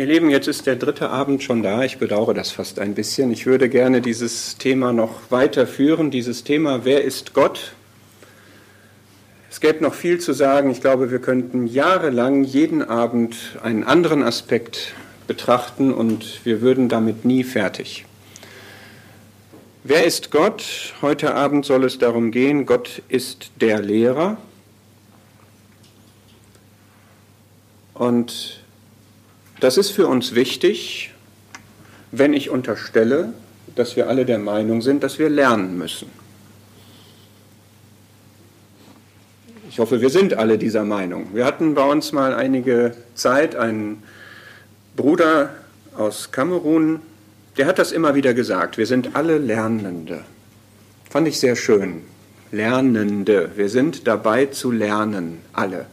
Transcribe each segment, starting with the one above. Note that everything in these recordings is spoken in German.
Ihr Lieben, jetzt ist der dritte Abend schon da. Ich bedauere das fast ein bisschen. Ich würde gerne dieses Thema noch weiterführen. Dieses Thema, wer ist Gott? Es gäbe noch viel zu sagen. Ich glaube, wir könnten jahrelang jeden Abend einen anderen Aspekt betrachten und wir würden damit nie fertig. Wer ist Gott? Heute Abend soll es darum gehen, Gott ist der Lehrer. Und das ist für uns wichtig, wenn ich unterstelle, dass wir alle der Meinung sind, dass wir lernen müssen. Hoffe, wir sind alle dieser Meinung. Wir hatten bei uns mal einige Zeit einen Bruder aus Kamerun, der hat das immer wieder gesagt. Wir sind alle Lernende. Fand ich sehr schön. Lernende. Wir sind dabei zu lernen, alle.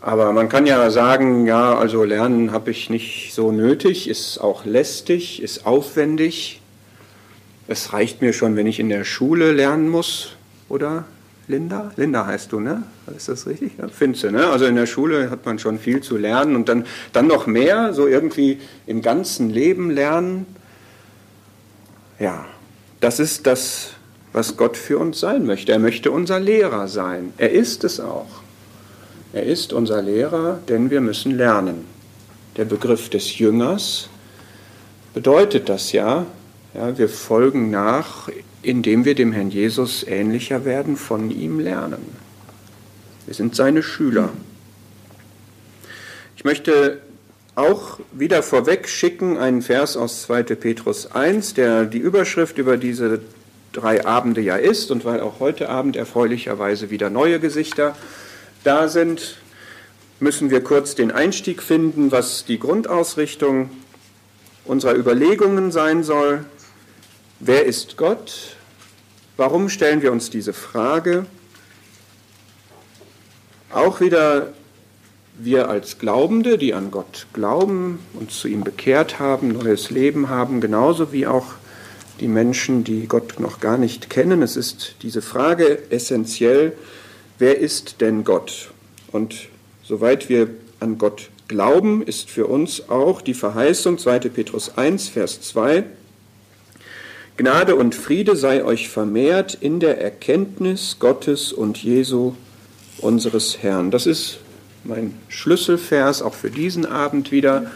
Aber man kann ja sagen, ja, also Lernen habe ich nicht so nötig, ist auch lästig, ist aufwendig. Es reicht mir schon, wenn ich in der Schule lernen muss, oder Linda? Linda heißt du, ne? Ist das richtig? Ja, findest du, ne? Also in der Schule hat man schon viel zu lernen und dann, dann noch mehr, so irgendwie im ganzen Leben lernen. Ja, das ist das, was Gott für uns sein möchte. Er möchte unser Lehrer sein. Er ist es auch. Er ist unser Lehrer, denn wir müssen lernen. Der Begriff des Jüngers bedeutet das ja, ja, wir folgen nach, indem wir dem Herrn Jesus ähnlicher werden, von ihm lernen. Wir sind seine Schüler. Ich möchte auch wieder vorweg schicken einen Vers aus 2. Petrus 1, der die Überschrift über diese drei Abende ja ist und weil auch heute Abend erfreulicherweise wieder neue Gesichter da sind, müssen wir kurz den Einstieg finden, was die Grundausrichtung unserer Überlegungen sein soll. Wer ist Gott? Warum stellen wir uns diese Frage? Auch wieder wir als Glaubende, die an Gott glauben, und zu ihm bekehrt haben, neues Leben haben, genauso wie auch die Menschen, die Gott noch gar nicht kennen. Es ist diese Frage essentiell, wer ist denn Gott? Und soweit wir an Gott glauben, ist für uns auch die Verheißung 2. Petrus 1, Vers 2, Gnade und Friede sei euch vermehrt in der Erkenntnis Gottes und Jesu, unseres Herrn. Das ist mein Schlüsselvers auch für diesen Abend wieder.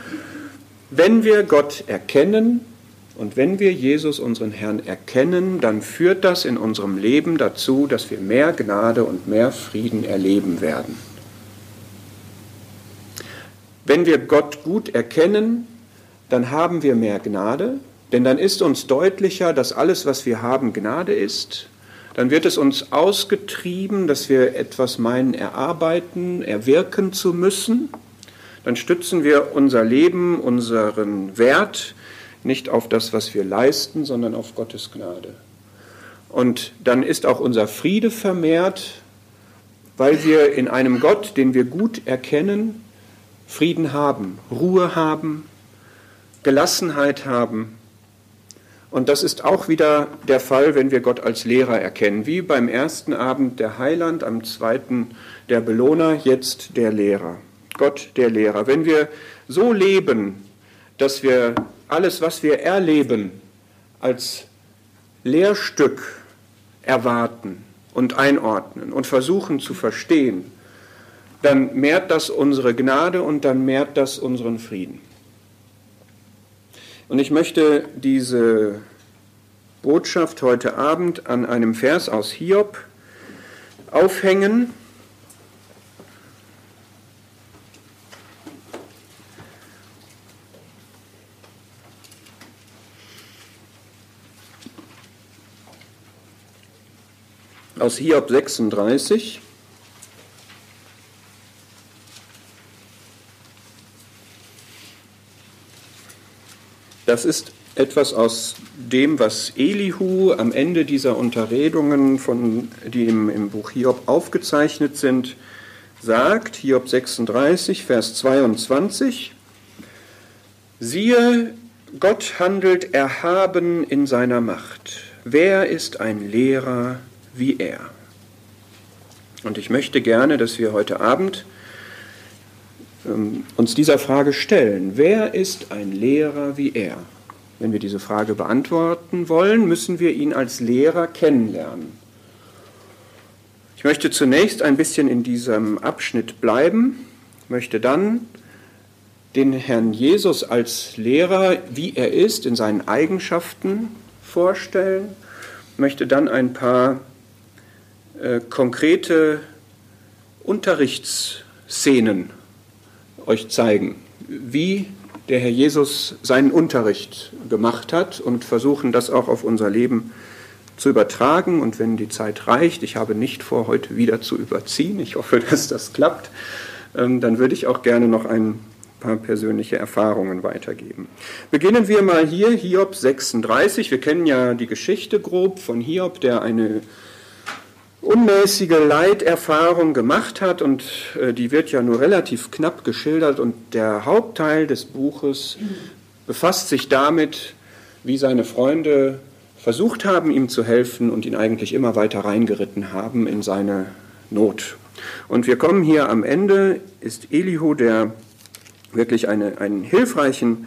Wenn wir Gott erkennen, und wenn wir Jesus, unseren Herrn, erkennen, dann führt das in unserem Leben dazu, dass wir mehr Gnade und mehr Frieden erleben werden. Wenn wir Gott gut erkennen, dann haben wir mehr Gnade, denn dann ist uns deutlicher, dass alles, was wir haben, Gnade ist. Dann wird es uns ausgetrieben, dass wir etwas meinen, erarbeiten, erwirken zu müssen. Dann stützen wir unser Leben, unseren Wert nicht auf das, was wir leisten, sondern auf Gottes Gnade. Und dann ist auch unser Friede vermehrt, weil wir in einem Gott, den wir gut erkennen, Frieden haben, Ruhe haben, Gelassenheit haben. Und das ist auch wieder der Fall, wenn wir Gott als Lehrer erkennen, wie beim ersten Abend der Heiland, am zweiten der Belohner, jetzt der Lehrer. Gott der Lehrer. Wenn wir so leben, dass wir alles, was wir erleben, als Lehrstück erwarten und einordnen und versuchen zu verstehen, dann mehrt das unsere Gnade und dann mehrt das unseren Frieden. Und ich möchte diese Botschaft heute Abend an einem Vers aus Hiob aufhängen, aus Hiob 36. Das ist etwas aus dem, was Elihu am Ende dieser Unterredungen, von, die im, im Buch Hiob aufgezeichnet sind, sagt, Hiob 36, Vers 22, siehe, Gott handelt erhaben in seiner Macht. Wer ist ein Lehrer wie er? Und ich möchte gerne, dass wir heute Abend uns dieser Frage stellen. Wer ist ein Lehrer wie er? Wenn wir diese Frage beantworten wollen, müssen wir ihn als Lehrer kennenlernen. Ich möchte zunächst ein bisschen in diesem Abschnitt bleiben, möchte dann den Herrn Jesus als Lehrer, wie er ist, in seinen Eigenschaften vorstellen, möchte dann ein paar äh, konkrete Unterrichtsszenen euch zeigen, wie der Herr Jesus seinen Unterricht gemacht hat und versuchen das auch auf unser Leben zu übertragen. Und wenn die Zeit reicht, ich habe nicht vor, heute wieder zu überziehen, ich hoffe, dass das klappt, ähm, dann würde ich auch gerne noch ein paar persönliche Erfahrungen weitergeben. Beginnen wir mal hier, Hiob 36. Wir kennen ja die Geschichte grob von Hiob, der eine unmäßige Leiterfahrung gemacht hat und äh, die wird ja nur relativ knapp geschildert und der Hauptteil des Buches befasst sich damit, wie seine Freunde versucht haben, ihm zu helfen und ihn eigentlich immer weiter reingeritten haben in seine Not. Und wir kommen hier am Ende, ist Elihu, der wirklich eine, einen hilfreichen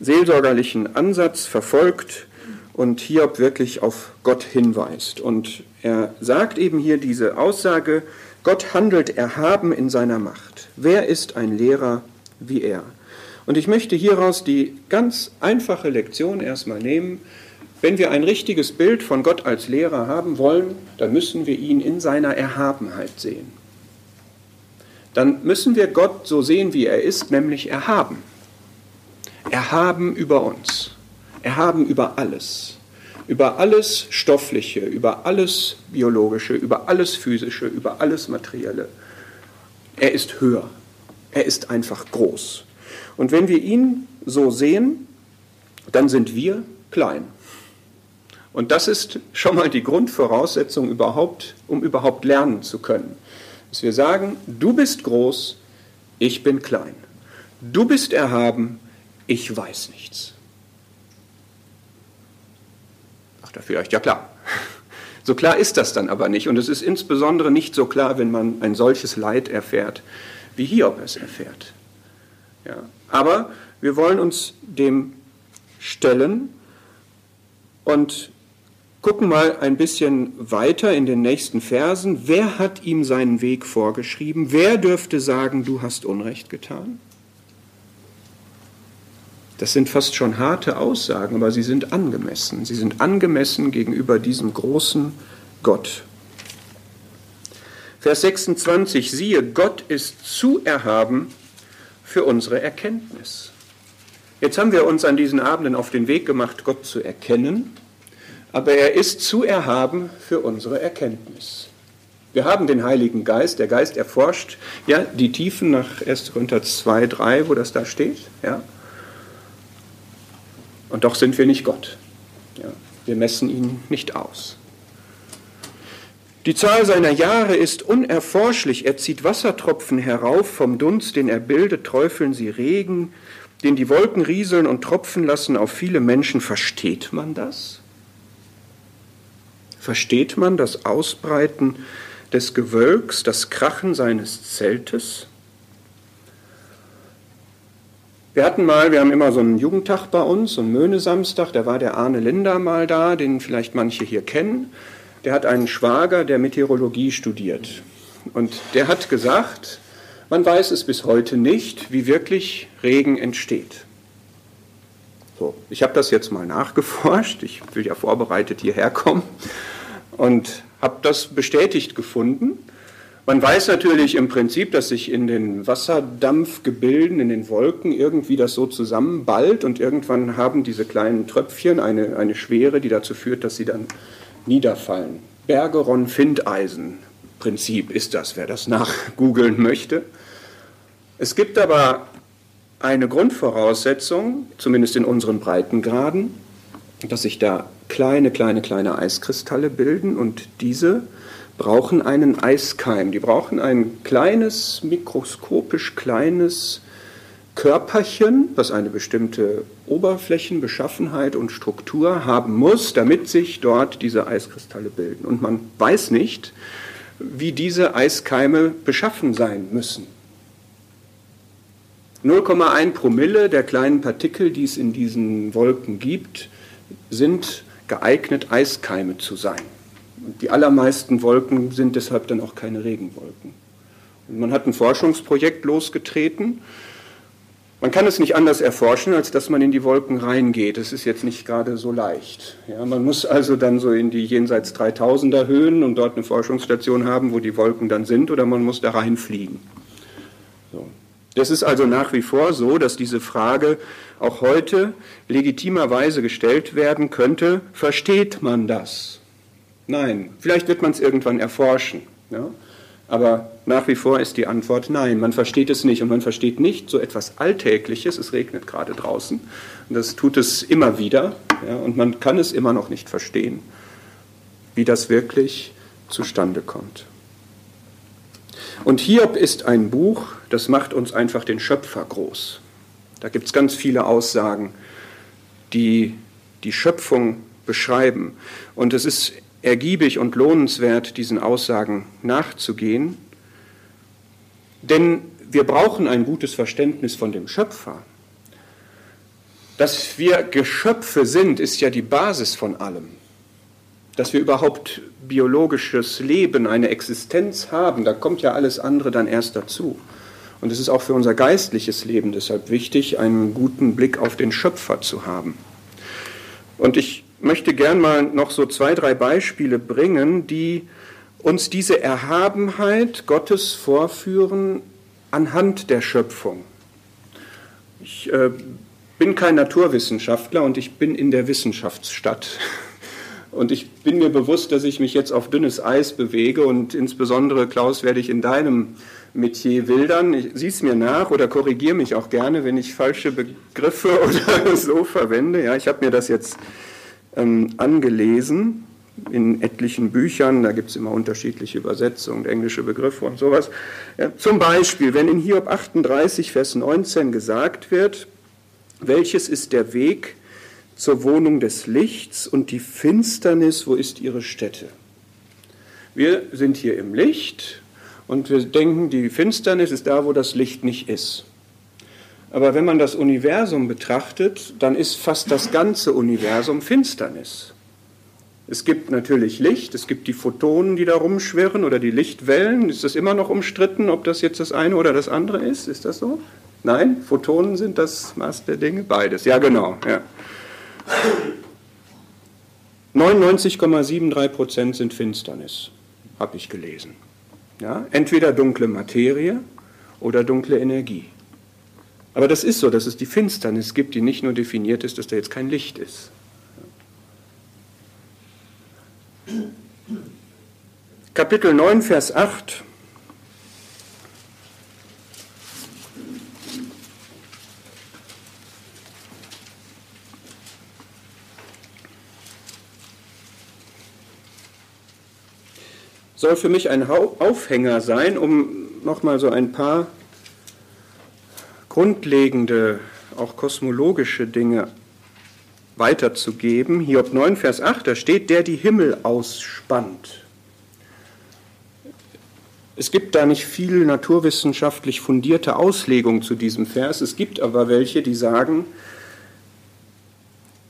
seelsorgerlichen Ansatz verfolgt und Hiob wirklich auf Gott hinweist. Und er sagt eben hier diese Aussage, Gott handelt erhaben in seiner Macht. Wer ist ein Lehrer wie er? Und ich möchte hieraus die ganz einfache Lektion erstmal nehmen. Wenn wir ein richtiges Bild von Gott als Lehrer haben wollen, dann müssen wir ihn in seiner Erhabenheit sehen dann müssen wir Gott so sehen, wie er ist, nämlich erhaben. Erhaben über uns. Erhaben über alles. Über alles Stoffliche, über alles Biologische, über alles Physische, über alles Materielle. Er ist höher. Er ist einfach groß. Und wenn wir ihn so sehen, dann sind wir klein. Und das ist schon mal die Grundvoraussetzung überhaupt, um überhaupt lernen zu können dass wir sagen, du bist groß, ich bin klein. Du bist erhaben, ich weiß nichts. Ach, da vielleicht ja klar. So klar ist das dann aber nicht. Und es ist insbesondere nicht so klar, wenn man ein solches Leid erfährt, wie Hiob es erfährt. Ja. Aber wir wollen uns dem stellen und gucken mal ein bisschen weiter in den nächsten Versen. Wer hat ihm seinen Weg vorgeschrieben? Wer dürfte sagen, du hast Unrecht getan? Das sind fast schon harte Aussagen, aber sie sind angemessen. Sie sind angemessen gegenüber diesem großen Gott. Vers 26, siehe, Gott ist zu erhaben für unsere Erkenntnis. Jetzt haben wir uns an diesen Abenden auf den Weg gemacht, Gott zu erkennen aber er ist zu erhaben für unsere Erkenntnis. Wir haben den Heiligen Geist, der Geist erforscht ja die Tiefen nach 1. Korinther 2, 3, wo das da steht, ja. Und doch sind wir nicht Gott. Ja. Wir messen ihn nicht aus. Die Zahl seiner Jahre ist unerforschlich. Er zieht Wassertropfen herauf vom Dunst, den er bildet, träufeln sie Regen, den die Wolken rieseln und tropfen lassen auf viele Menschen. Versteht man das? Versteht man das Ausbreiten des Gewölks, das Krachen seines Zeltes? Wir hatten mal, wir haben immer so einen Jugendtag bei uns, so einen Möhnesamstag, da war der Arne Linder mal da, den vielleicht manche hier kennen. Der hat einen Schwager, der Meteorologie studiert. Und der hat gesagt, man weiß es bis heute nicht, wie wirklich Regen entsteht. So, ich habe das jetzt mal nachgeforscht. Ich will ja vorbereitet hierher kommen und habe das bestätigt gefunden. Man weiß natürlich im Prinzip, dass sich in den Wasserdampfgebilden, in den Wolken irgendwie das so zusammenballt und irgendwann haben diese kleinen Tröpfchen eine, eine Schwere, die dazu führt, dass sie dann niederfallen. Bergeron-Findeisen-Prinzip ist das, wer das nachgoogeln möchte. Es gibt aber eine Grundvoraussetzung, zumindest in unseren Breitengraden, dass sich da kleine, kleine, kleine Eiskristalle bilden und diese brauchen einen Eiskeim. Die brauchen ein kleines, mikroskopisch kleines Körperchen, was eine bestimmte Oberflächenbeschaffenheit und Struktur haben muss, damit sich dort diese Eiskristalle bilden. Und man weiß nicht, wie diese Eiskeime beschaffen sein müssen. 0,1 Promille der kleinen Partikel, die es in diesen Wolken gibt, sind geeignet, Eiskeime zu sein. Und die allermeisten Wolken sind deshalb dann auch keine Regenwolken. Und man hat ein Forschungsprojekt losgetreten. Man kann es nicht anders erforschen, als dass man in die Wolken reingeht. Es ist jetzt nicht gerade so leicht. Ja, man muss also dann so in die jenseits 3000er Höhen und dort eine Forschungsstation haben, wo die Wolken dann sind, oder man muss da reinfliegen. So. Es ist also nach wie vor so, dass diese Frage auch heute legitimerweise gestellt werden könnte, versteht man das? Nein, vielleicht wird man es irgendwann erforschen. Ja? Aber nach wie vor ist die Antwort nein, man versteht es nicht. Und man versteht nicht so etwas Alltägliches, es regnet gerade draußen, und das tut es immer wieder, ja? und man kann es immer noch nicht verstehen, wie das wirklich zustande kommt. Und Hiob ist ein Buch, das macht uns einfach den Schöpfer groß. Da gibt es ganz viele Aussagen, die die Schöpfung beschreiben. Und es ist ergiebig und lohnenswert, diesen Aussagen nachzugehen, denn wir brauchen ein gutes Verständnis von dem Schöpfer. Dass wir Geschöpfe sind, ist ja die Basis von allem dass wir überhaupt biologisches Leben, eine Existenz haben, da kommt ja alles andere dann erst dazu. Und es ist auch für unser geistliches Leben deshalb wichtig, einen guten Blick auf den Schöpfer zu haben. Und ich möchte gern mal noch so zwei, drei Beispiele bringen, die uns diese Erhabenheit Gottes vorführen anhand der Schöpfung. Ich äh, bin kein Naturwissenschaftler und ich bin in der Wissenschaftsstadt. Und ich bin mir bewusst, dass ich mich jetzt auf dünnes Eis bewege und insbesondere, Klaus, werde ich in deinem Metier wildern. Sieh es mir nach oder korrigiere mich auch gerne, wenn ich falsche Begriffe oder so verwende. Ja, ich habe mir das jetzt ähm, angelesen in etlichen Büchern, da gibt es immer unterschiedliche Übersetzungen, englische Begriffe und sowas. Ja, zum Beispiel, wenn in Hiob 38, Vers 19 gesagt wird, welches ist der Weg, zur Wohnung des Lichts und die Finsternis, wo ist ihre Stätte? Wir sind hier im Licht und wir denken, die Finsternis ist da, wo das Licht nicht ist. Aber wenn man das Universum betrachtet, dann ist fast das ganze Universum Finsternis. Es gibt natürlich Licht, es gibt die Photonen, die da rumschwirren oder die Lichtwellen. Ist das immer noch umstritten, ob das jetzt das eine oder das andere ist? Ist das so? Nein, Photonen sind das Maß der Dinge, beides. Ja, genau. Ja. 99,73 Prozent sind Finsternis, habe ich gelesen. Ja, entweder dunkle Materie oder dunkle Energie. Aber das ist so, dass es die Finsternis gibt, die nicht nur definiert ist, dass da jetzt kein Licht ist. Kapitel 9, Vers 8 soll für mich ein Aufhänger sein, um nochmal so ein paar grundlegende, auch kosmologische Dinge weiterzugeben. Hiob 9, Vers 8, da steht, der die Himmel ausspannt. Es gibt da nicht viel naturwissenschaftlich fundierte Auslegung zu diesem Vers. Es gibt aber welche, die sagen,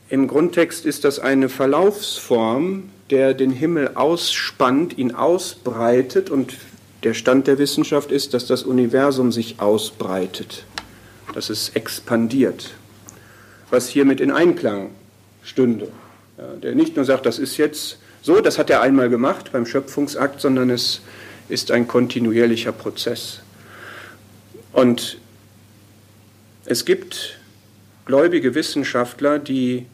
im Grundtext ist das eine Verlaufsform der den Himmel ausspannt, ihn ausbreitet und der Stand der Wissenschaft ist, dass das Universum sich ausbreitet, dass es expandiert, was hiermit in Einklang stünde. Ja, der nicht nur sagt, das ist jetzt so, das hat er einmal gemacht beim Schöpfungsakt, sondern es ist ein kontinuierlicher Prozess. Und es gibt gläubige Wissenschaftler, die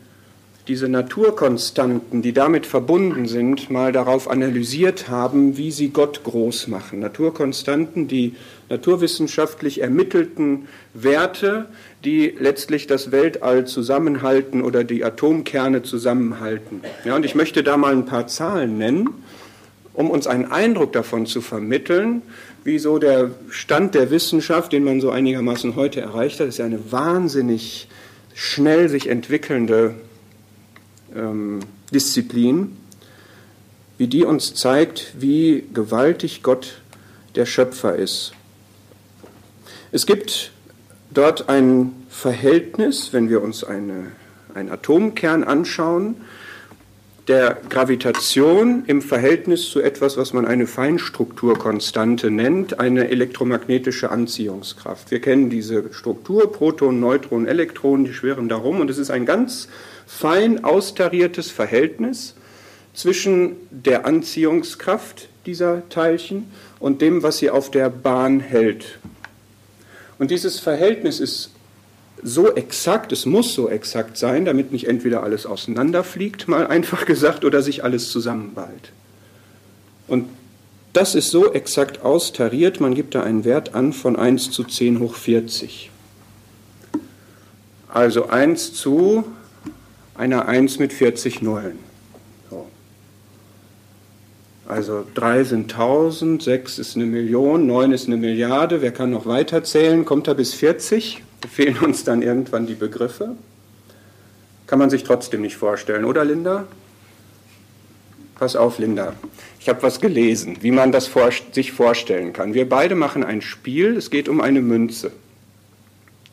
diese Naturkonstanten, die damit verbunden sind, mal darauf analysiert haben, wie sie Gott groß machen. Naturkonstanten, die naturwissenschaftlich ermittelten Werte, die letztlich das Weltall zusammenhalten oder die Atomkerne zusammenhalten. Ja, und ich möchte da mal ein paar Zahlen nennen, um uns einen Eindruck davon zu vermitteln, wie so der Stand der Wissenschaft, den man so einigermaßen heute erreicht hat, ist ja eine wahnsinnig schnell sich entwickelnde ähm, Disziplin, wie die uns zeigt, wie gewaltig Gott der Schöpfer ist. Es gibt dort ein Verhältnis, wenn wir uns eine, einen Atomkern anschauen, der Gravitation im Verhältnis zu etwas, was man eine Feinstrukturkonstante nennt, eine elektromagnetische Anziehungskraft. Wir kennen diese Struktur, Proton, Neutron, Elektron, die schwirren darum und es ist ein ganz fein austariertes Verhältnis zwischen der Anziehungskraft dieser Teilchen und dem, was sie auf der Bahn hält. Und dieses Verhältnis ist so exakt, es muss so exakt sein, damit nicht entweder alles auseinanderfliegt, mal einfach gesagt, oder sich alles zusammenballt. Und das ist so exakt austariert, man gibt da einen Wert an von 1 zu 10 hoch 40. Also 1 zu einer 1 mit 40 Nullen. So. Also 3 sind 1000, 6 ist eine Million, 9 ist eine Milliarde. Wer kann noch weiter zählen? Kommt er bis 40? fehlen uns dann irgendwann die Begriffe. Kann man sich trotzdem nicht vorstellen, oder Linda? Pass auf, Linda. Ich habe was gelesen, wie man das vor, sich vorstellen kann. Wir beide machen ein Spiel, es geht um eine Münze.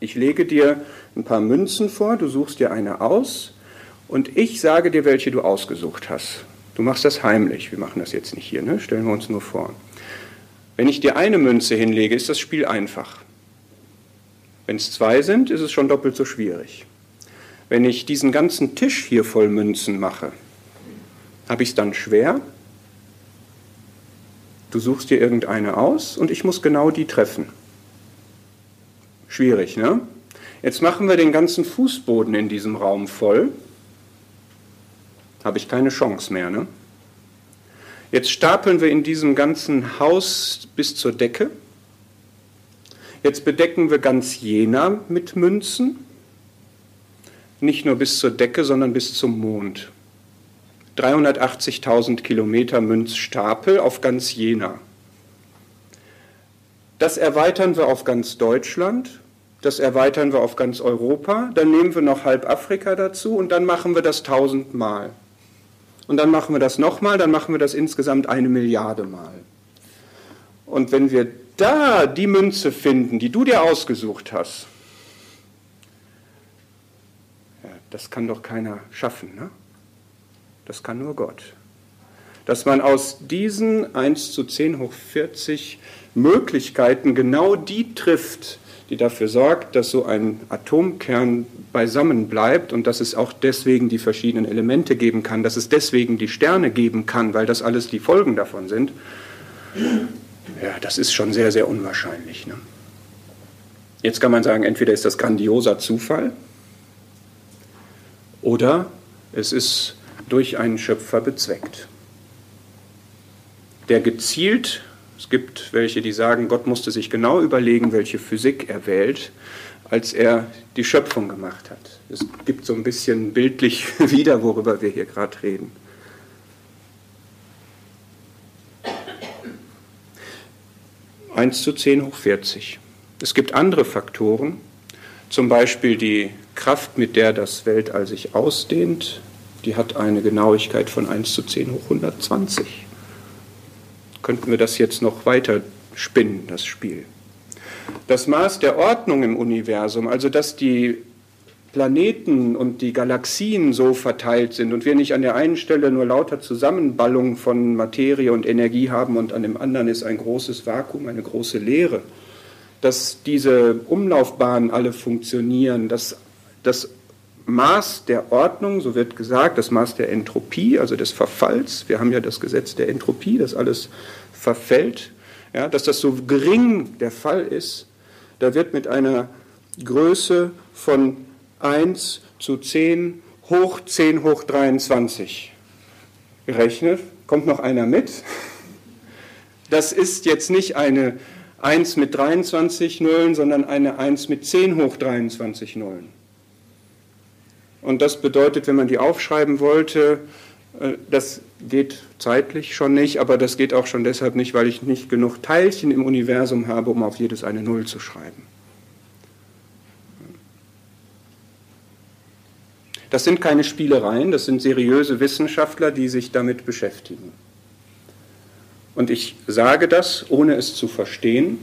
Ich lege dir ein paar Münzen vor, du suchst dir eine aus und ich sage dir, welche du ausgesucht hast. Du machst das heimlich, wir machen das jetzt nicht hier, ne? stellen wir uns nur vor. Wenn ich dir eine Münze hinlege, ist das Spiel einfach. Wenn es zwei sind, ist es schon doppelt so schwierig. Wenn ich diesen ganzen Tisch hier voll Münzen mache, habe ich es dann schwer. Du suchst dir irgendeine aus und ich muss genau die treffen. Schwierig, ne? Jetzt machen wir den ganzen Fußboden in diesem Raum voll. Habe ich keine Chance mehr, ne? Jetzt stapeln wir in diesem ganzen Haus bis zur Decke. Jetzt bedecken wir ganz Jena mit Münzen, nicht nur bis zur Decke, sondern bis zum Mond. 380.000 Kilometer Münzstapel auf ganz Jena. Das erweitern wir auf ganz Deutschland, das erweitern wir auf ganz Europa, dann nehmen wir noch halb Afrika dazu und dann machen wir das tausendmal. Und dann machen wir das nochmal, dann machen wir das insgesamt eine Milliarde Mal. Und wenn wir da die Münze finden, die du dir ausgesucht hast, ja, das kann doch keiner schaffen. Ne? Das kann nur Gott. Dass man aus diesen 1 zu 10 hoch 40 Möglichkeiten genau die trifft, die dafür sorgt, dass so ein Atomkern beisammen bleibt und dass es auch deswegen die verschiedenen Elemente geben kann, dass es deswegen die Sterne geben kann, weil das alles die Folgen davon sind. Ja, das ist schon sehr, sehr unwahrscheinlich. Ne? Jetzt kann man sagen, entweder ist das grandioser Zufall oder es ist durch einen Schöpfer bezweckt, der gezielt, es gibt welche, die sagen, Gott musste sich genau überlegen, welche Physik er wählt, als er die Schöpfung gemacht hat. Es gibt so ein bisschen bildlich wieder, worüber wir hier gerade reden. 1 zu 10 hoch 40. Es gibt andere Faktoren, zum Beispiel die Kraft, mit der das Weltall sich ausdehnt, die hat eine Genauigkeit von 1 zu 10 hoch 120. Könnten wir das jetzt noch weiter spinnen, das Spiel. Das Maß der Ordnung im Universum, also dass die Planeten und die Galaxien so verteilt sind und wir nicht an der einen Stelle nur lauter Zusammenballung von Materie und Energie haben und an dem anderen ist ein großes Vakuum, eine große Leere, dass diese Umlaufbahnen alle funktionieren, dass das Maß der Ordnung, so wird gesagt, das Maß der Entropie, also des Verfalls, wir haben ja das Gesetz der Entropie, dass alles verfällt, ja, dass das so gering der Fall ist, da wird mit einer Größe von 1 zu 10 hoch 10 hoch 23 gerechnet. Kommt noch einer mit? Das ist jetzt nicht eine 1 mit 23 Nullen, sondern eine 1 mit 10 hoch 23 Nullen. Und das bedeutet, wenn man die aufschreiben wollte, äh, dass geht zeitlich schon nicht, aber das geht auch schon deshalb nicht, weil ich nicht genug Teilchen im Universum habe, um auf jedes eine Null zu schreiben. Das sind keine Spielereien, das sind seriöse Wissenschaftler, die sich damit beschäftigen. Und ich sage das, ohne es zu verstehen,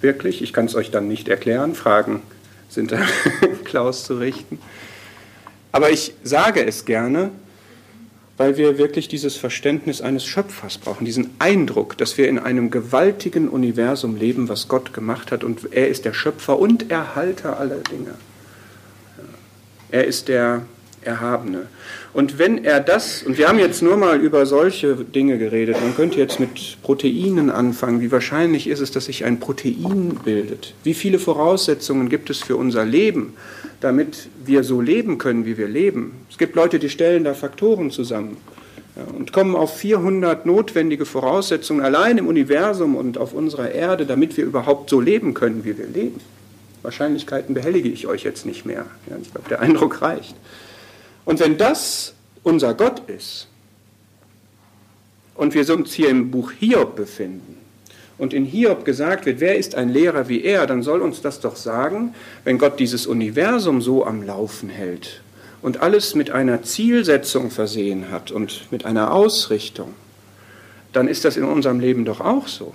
wirklich. Ich kann es euch dann nicht erklären. Fragen sind da Klaus zu richten. Aber ich sage es gerne, weil wir wirklich dieses Verständnis eines Schöpfers brauchen, diesen Eindruck, dass wir in einem gewaltigen Universum leben, was Gott gemacht hat und er ist der Schöpfer und Erhalter aller Dinge. Er ist der Erhabene. Und wenn er das, und wir haben jetzt nur mal über solche Dinge geredet, man könnte jetzt mit Proteinen anfangen. Wie wahrscheinlich ist es, dass sich ein Protein bildet? Wie viele Voraussetzungen gibt es für unser Leben, damit wir so leben können, wie wir leben? Es gibt Leute, die stellen da Faktoren zusammen und kommen auf 400 notwendige Voraussetzungen allein im Universum und auf unserer Erde, damit wir überhaupt so leben können, wie wir leben. Wahrscheinlichkeiten behellige ich euch jetzt nicht mehr. Ich glaube, der Eindruck reicht. Und wenn das unser Gott ist und wir uns hier im Buch Hiob befinden und in Hiob gesagt wird, wer ist ein Lehrer wie er, dann soll uns das doch sagen, wenn Gott dieses Universum so am Laufen hält und alles mit einer Zielsetzung versehen hat und mit einer Ausrichtung, dann ist das in unserem Leben doch auch so.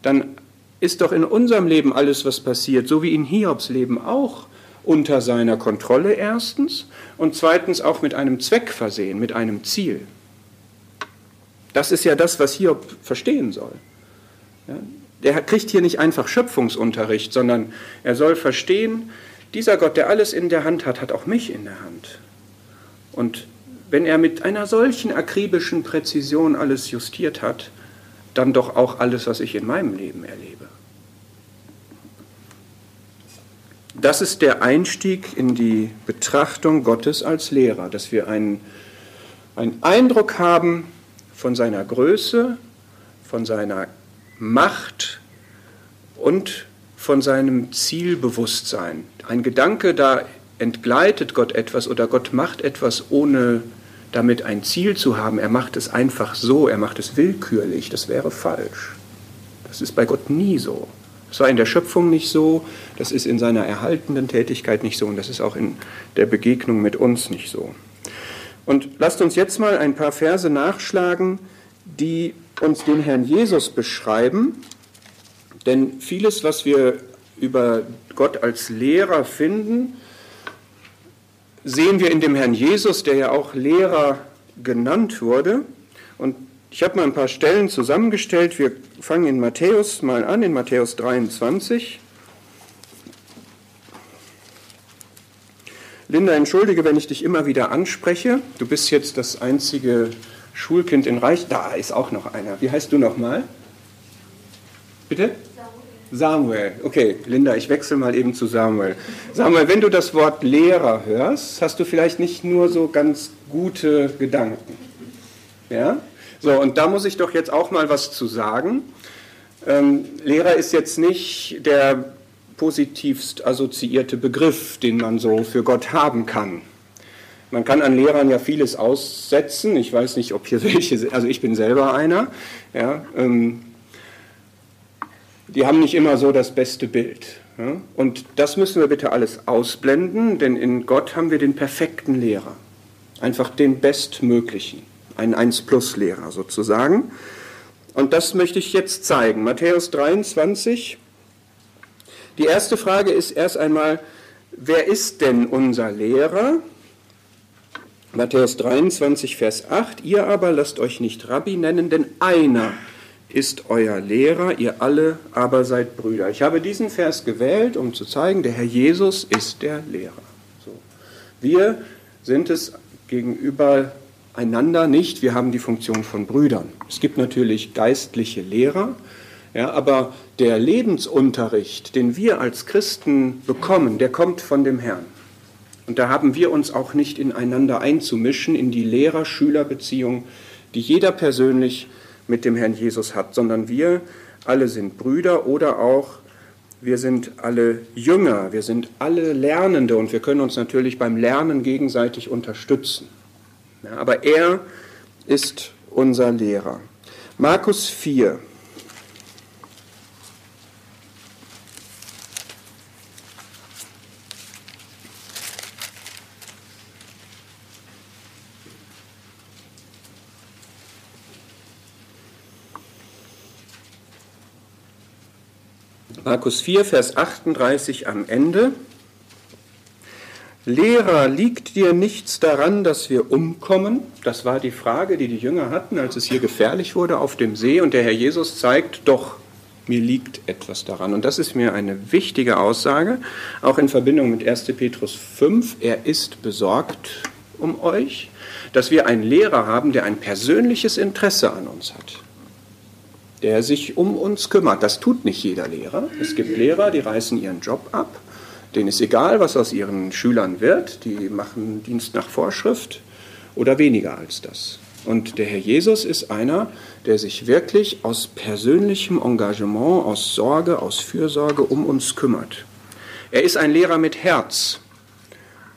Dann ist doch in unserem Leben alles, was passiert, so wie in Hiobs Leben auch, unter seiner Kontrolle erstens und zweitens auch mit einem Zweck versehen, mit einem Ziel. Das ist ja das, was Hiob verstehen soll. Ja, der kriegt hier nicht einfach Schöpfungsunterricht, sondern er soll verstehen, dieser Gott, der alles in der Hand hat, hat auch mich in der Hand. Und wenn er mit einer solchen akribischen Präzision alles justiert hat, dann doch auch alles, was ich in meinem Leben erlebe. Das ist der Einstieg in die Betrachtung Gottes als Lehrer, dass wir einen, einen Eindruck haben von seiner Größe, von seiner Macht und von seinem Zielbewusstsein. Ein Gedanke, da entgleitet Gott etwas oder Gott macht etwas, ohne damit ein Ziel zu haben. Er macht es einfach so, er macht es willkürlich. Das wäre falsch. Das ist bei Gott nie so. Das war in der Schöpfung nicht so, das ist in seiner erhaltenden Tätigkeit nicht so und das ist auch in der Begegnung mit uns nicht so. Und lasst uns jetzt mal ein paar Verse nachschlagen, die uns den Herrn Jesus beschreiben. Denn vieles, was wir über Gott als Lehrer finden, sehen wir in dem Herrn Jesus, der ja auch Lehrer genannt wurde. Und ich habe mal ein paar Stellen zusammengestellt. Wir fangen in Matthäus mal an, in Matthäus 23. Linda, entschuldige, wenn ich dich immer wieder anspreche. Du bist jetzt das einzige Schulkind in Reich. Da ist auch noch einer. Wie heißt du nochmal? Bitte? Samuel. Okay, Linda, ich wechsle mal eben zu Samuel. Samuel, wenn du das Wort Lehrer hörst, hast du vielleicht nicht nur so ganz gute Gedanken. Ja? So, und da muss ich doch jetzt auch mal was zu sagen. Ähm, Lehrer ist jetzt nicht der positivst assoziierte Begriff, den man so für Gott haben kann. Man kann an Lehrern ja vieles aussetzen. Ich weiß nicht, ob hier welche, also ich bin selber einer. Ja, ähm, die haben nicht immer so das beste Bild. Ja? Und das müssen wir bitte alles ausblenden, denn in Gott haben wir den perfekten Lehrer. Einfach den bestmöglichen ein 1-Plus-Lehrer sozusagen. Und das möchte ich jetzt zeigen. Matthäus 23. Die erste Frage ist erst einmal, wer ist denn unser Lehrer? Matthäus 23, Vers 8. Ihr aber lasst euch nicht Rabbi nennen, denn einer ist euer Lehrer, ihr alle aber seid Brüder. Ich habe diesen Vers gewählt, um zu zeigen, der Herr Jesus ist der Lehrer. So. Wir sind es gegenüber einander nicht. Wir haben die Funktion von Brüdern. Es gibt natürlich geistliche Lehrer, ja, aber der Lebensunterricht, den wir als Christen bekommen, der kommt von dem Herrn. Und da haben wir uns auch nicht ineinander einzumischen, in die Lehrer-Schüler-Beziehung, die jeder persönlich mit dem Herrn Jesus hat, sondern wir alle sind Brüder oder auch wir sind alle Jünger, wir sind alle Lernende und wir können uns natürlich beim Lernen gegenseitig unterstützen. Aber er ist unser Lehrer. Markus 4. Markus 4, Vers 38 am Ende. Lehrer, liegt dir nichts daran, dass wir umkommen? Das war die Frage, die die Jünger hatten, als es hier gefährlich wurde auf dem See. Und der Herr Jesus zeigt, doch, mir liegt etwas daran. Und das ist mir eine wichtige Aussage, auch in Verbindung mit 1. Petrus 5. Er ist besorgt um euch, dass wir einen Lehrer haben, der ein persönliches Interesse an uns hat der sich um uns kümmert. Das tut nicht jeder Lehrer. Es gibt Lehrer, die reißen ihren Job ab. Denen ist egal, was aus ihren Schülern wird. Die machen Dienst nach Vorschrift oder weniger als das. Und der Herr Jesus ist einer, der sich wirklich aus persönlichem Engagement, aus Sorge, aus Fürsorge um uns kümmert. Er ist ein Lehrer mit Herz.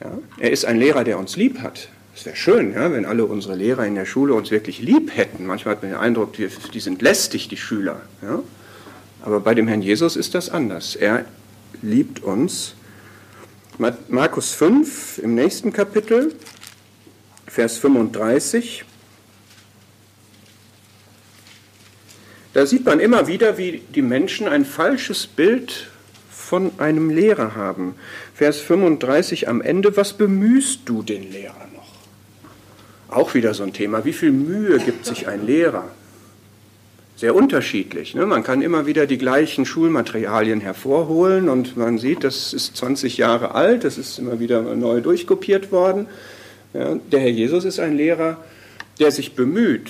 Ja? Er ist ein Lehrer, der uns lieb hat. Es wäre schön, ja, wenn alle unsere Lehrer in der Schule uns wirklich lieb hätten. Manchmal hat man den Eindruck, die, die sind lästig, die Schüler. Ja. Aber bei dem Herrn Jesus ist das anders. Er liebt uns. Markus 5 im nächsten Kapitel, Vers 35. Da sieht man immer wieder, wie die Menschen ein falsches Bild von einem Lehrer haben. Vers 35 am Ende, was bemühst du den Lehrer? Auch wieder so ein Thema. Wie viel Mühe gibt sich ein Lehrer? Sehr unterschiedlich. Ne? Man kann immer wieder die gleichen Schulmaterialien hervorholen und man sieht, das ist 20 Jahre alt, das ist immer wieder neu durchkopiert worden. Der Herr Jesus ist ein Lehrer, der sich bemüht.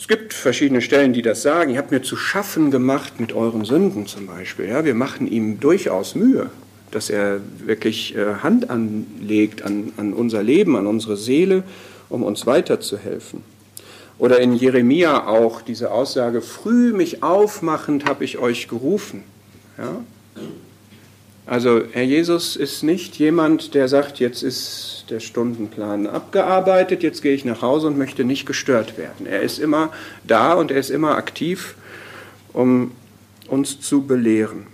Es gibt verschiedene Stellen, die das sagen. Ihr habt mir zu schaffen gemacht mit euren Sünden zum Beispiel. Wir machen ihm durchaus Mühe, dass er wirklich äh, Hand anlegt an, an unser Leben, an unsere Seele um uns weiterzuhelfen. Oder in Jeremia auch diese Aussage, früh mich aufmachend habe ich euch gerufen. Ja? Also Herr Jesus ist nicht jemand, der sagt, jetzt ist der Stundenplan abgearbeitet, jetzt gehe ich nach Hause und möchte nicht gestört werden. Er ist immer da und er ist immer aktiv, um uns zu belehren.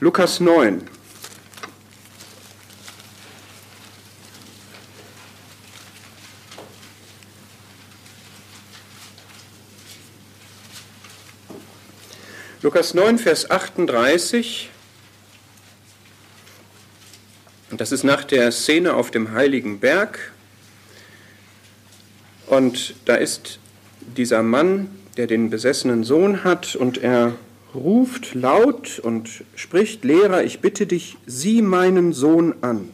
Lukas 9. Lukas 9, Vers 38. Und das ist nach der Szene auf dem heiligen Berg. Und da ist dieser Mann, der den besessenen Sohn hat, und er ruft laut und spricht, Lehrer, ich bitte dich, sieh meinen Sohn an.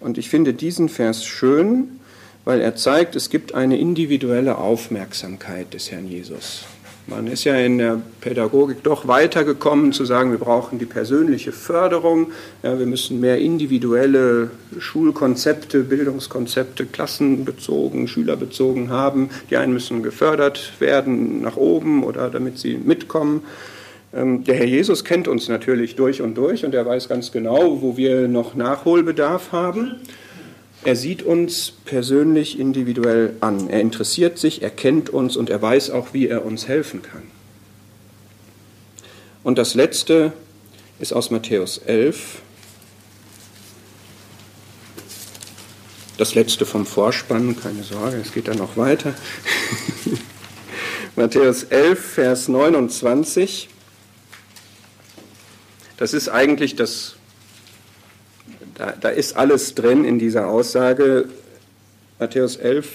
Und ich finde diesen Vers schön, weil er zeigt, es gibt eine individuelle Aufmerksamkeit des Herrn Jesus. Man ist ja in der Pädagogik doch weitergekommen zu sagen, wir brauchen die persönliche Förderung, ja, wir müssen mehr individuelle Schulkonzepte, Bildungskonzepte, klassenbezogen, schülerbezogen haben. Die einen müssen gefördert werden nach oben oder damit sie mitkommen. Ähm, der Herr Jesus kennt uns natürlich durch und durch und er weiß ganz genau, wo wir noch Nachholbedarf haben. Er sieht uns persönlich individuell an. Er interessiert sich, er kennt uns und er weiß auch, wie er uns helfen kann. Und das letzte ist aus Matthäus 11. Das letzte vom Vorspann, keine Sorge, es geht dann noch weiter. Matthäus 11, Vers 29. Das ist eigentlich das da, da ist alles drin in dieser Aussage. Matthäus 11,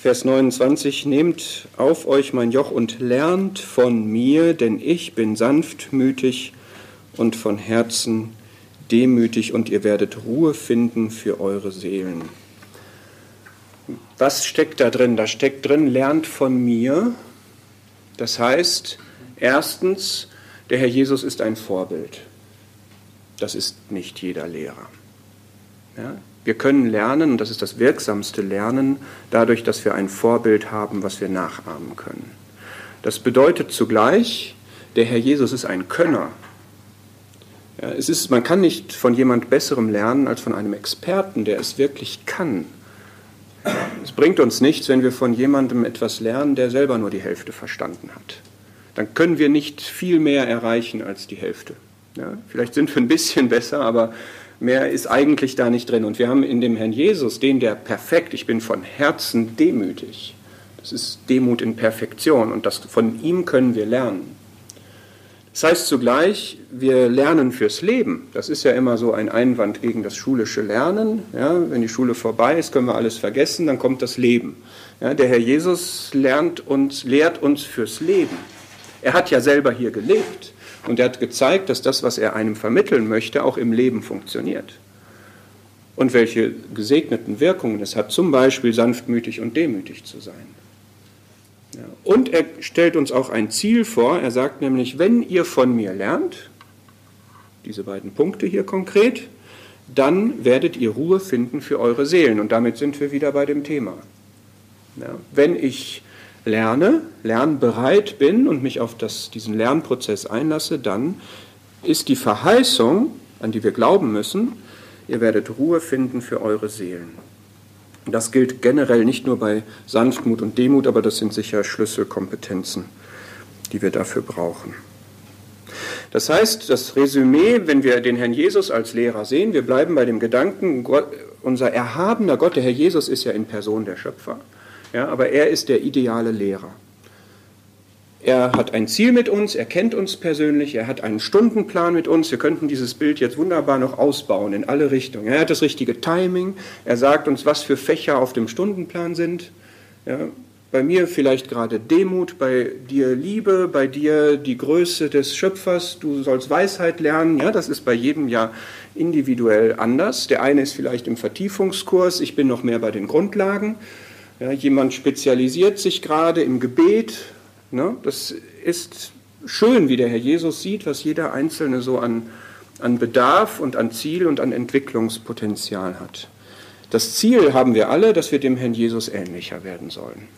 Vers 29, nehmt auf euch mein Joch und lernt von mir, denn ich bin sanftmütig und von Herzen demütig und ihr werdet Ruhe finden für eure Seelen. Was steckt da drin? Da steckt drin, lernt von mir. Das heißt, erstens, der Herr Jesus ist ein Vorbild. Das ist nicht jeder Lehrer. Ja? Wir können lernen, und das ist das wirksamste Lernen, dadurch, dass wir ein Vorbild haben, was wir nachahmen können. Das bedeutet zugleich, der Herr Jesus ist ein Könner. Ja, es ist, man kann nicht von jemand Besserem lernen als von einem Experten, der es wirklich kann. Es bringt uns nichts, wenn wir von jemandem etwas lernen, der selber nur die Hälfte verstanden hat. Dann können wir nicht viel mehr erreichen als die Hälfte. Ja, vielleicht sind wir ein bisschen besser, aber mehr ist eigentlich da nicht drin. Und wir haben in dem Herrn Jesus den, der perfekt, ich bin von Herzen demütig. Das ist Demut in Perfektion und das, von ihm können wir lernen. Das heißt zugleich, wir lernen fürs Leben. Das ist ja immer so ein Einwand gegen das schulische Lernen. Ja, wenn die Schule vorbei ist, können wir alles vergessen, dann kommt das Leben. Ja, der Herr Jesus lernt uns, lehrt uns fürs Leben. Er hat ja selber hier gelebt und er hat gezeigt, dass das, was er einem vermitteln möchte, auch im Leben funktioniert. Und welche gesegneten Wirkungen es hat, zum Beispiel sanftmütig und demütig zu sein. Ja. Und er stellt uns auch ein Ziel vor. Er sagt nämlich, wenn ihr von mir lernt, diese beiden Punkte hier konkret, dann werdet ihr Ruhe finden für eure Seelen. Und damit sind wir wieder bei dem Thema. Ja. Wenn ich lerne, lernbereit bin und mich auf das, diesen Lernprozess einlasse, dann ist die Verheißung, an die wir glauben müssen, ihr werdet Ruhe finden für eure Seelen. Das gilt generell nicht nur bei Sanftmut und Demut, aber das sind sicher Schlüsselkompetenzen, die wir dafür brauchen. Das heißt, das Resümee, wenn wir den Herrn Jesus als Lehrer sehen, wir bleiben bei dem Gedanken, unser erhabener Gott, der Herr Jesus ist ja in Person der Schöpfer, ja, aber er ist der ideale Lehrer. Er hat ein Ziel mit uns, er kennt uns persönlich, er hat einen Stundenplan mit uns. Wir könnten dieses Bild jetzt wunderbar noch ausbauen in alle Richtungen. Er hat das richtige Timing, er sagt uns, was für Fächer auf dem Stundenplan sind. Ja, bei mir vielleicht gerade Demut, bei dir Liebe, bei dir die Größe des Schöpfers, du sollst Weisheit lernen. Ja, das ist bei jedem ja individuell anders. Der eine ist vielleicht im Vertiefungskurs, ich bin noch mehr bei den Grundlagen. Ja, jemand spezialisiert sich gerade im Gebet, Ne? Das ist schön, wie der Herr Jesus sieht, was jeder Einzelne so an, an Bedarf und an Ziel und an Entwicklungspotenzial hat. Das Ziel haben wir alle, dass wir dem Herrn Jesus ähnlicher werden sollen.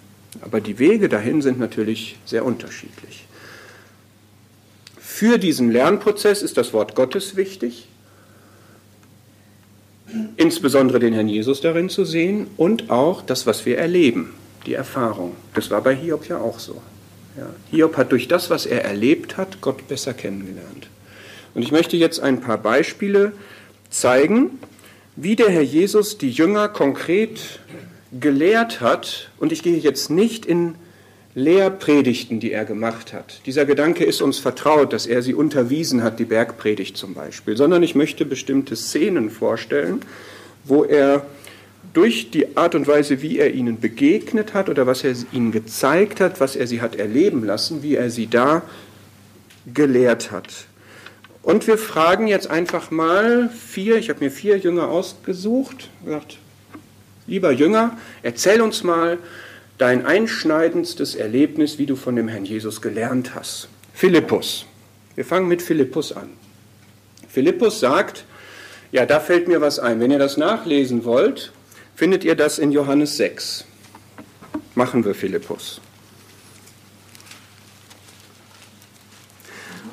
Aber die Wege dahin sind natürlich sehr unterschiedlich. Für diesen Lernprozess ist das Wort Gottes wichtig, insbesondere den Herrn Jesus darin zu sehen und auch das, was wir erleben, die Erfahrung. Das war bei Hiob ja auch so. Ja, Hiob hat durch das, was er erlebt hat, Gott besser kennengelernt. Und ich möchte jetzt ein paar Beispiele zeigen, wie der Herr Jesus die Jünger konkret gelehrt hat. Und ich gehe jetzt nicht in Lehrpredigten, die er gemacht hat. Dieser Gedanke ist uns vertraut, dass er sie unterwiesen hat, die Bergpredigt zum Beispiel, sondern ich möchte bestimmte Szenen vorstellen, wo er durch die Art und Weise, wie er ihnen begegnet hat oder was er ihnen gezeigt hat, was er sie hat erleben lassen, wie er sie da gelehrt hat. Und wir fragen jetzt einfach mal vier, ich habe mir vier Jünger ausgesucht, gesagt, lieber Jünger, erzähl uns mal dein einschneidendstes Erlebnis, wie du von dem Herrn Jesus gelernt hast. Philippus. Wir fangen mit Philippus an. Philippus sagt, ja, da fällt mir was ein. Wenn ihr das nachlesen wollt, findet ihr das in Johannes 6. Machen wir Philippus.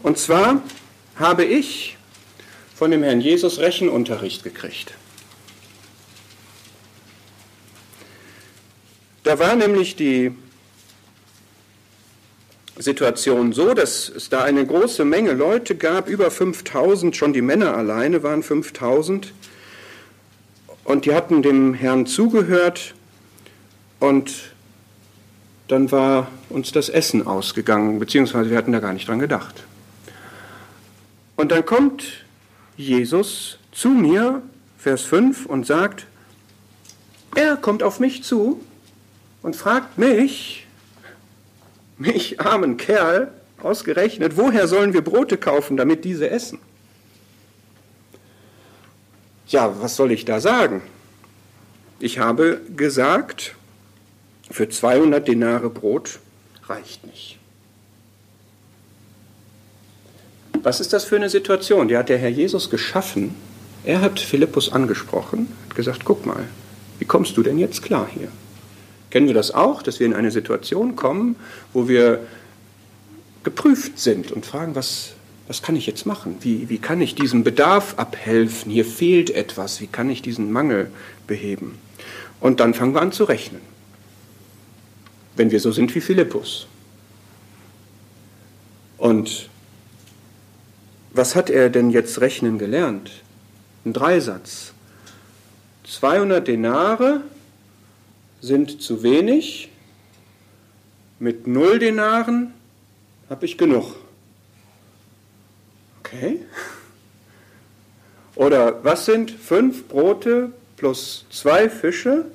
Und zwar habe ich von dem Herrn Jesus Rechenunterricht gekriegt. Da war nämlich die Situation so, dass es da eine große Menge Leute gab, über 5000, schon die Männer alleine waren 5000, und die hatten dem Herrn zugehört und dann war uns das Essen ausgegangen, beziehungsweise wir hatten da gar nicht dran gedacht. Und dann kommt Jesus zu mir, Vers 5, und sagt, er kommt auf mich zu und fragt mich, mich armen Kerl, ausgerechnet, woher sollen wir Brote kaufen, damit diese essen? Ja, was soll ich da sagen? Ich habe gesagt, für 200 Denare Brot reicht nicht. Was ist das für eine Situation? Die hat der Herr Jesus geschaffen. Er hat Philippus angesprochen, hat gesagt, guck mal, wie kommst du denn jetzt klar hier? Kennen wir das auch, dass wir in eine Situation kommen, wo wir geprüft sind und fragen, was, was kann ich jetzt machen? Wie, wie kann ich diesem Bedarf abhelfen? Hier fehlt etwas. Wie kann ich diesen Mangel beheben? Und dann fangen wir an zu rechnen. Wenn wir so sind wie Philippus. Und was hat er denn jetzt rechnen gelernt? Ein Dreisatz. 200 Denare sind zu wenig. Mit null Denaren habe ich genug. Okay. Oder was sind fünf Brote plus zwei Fische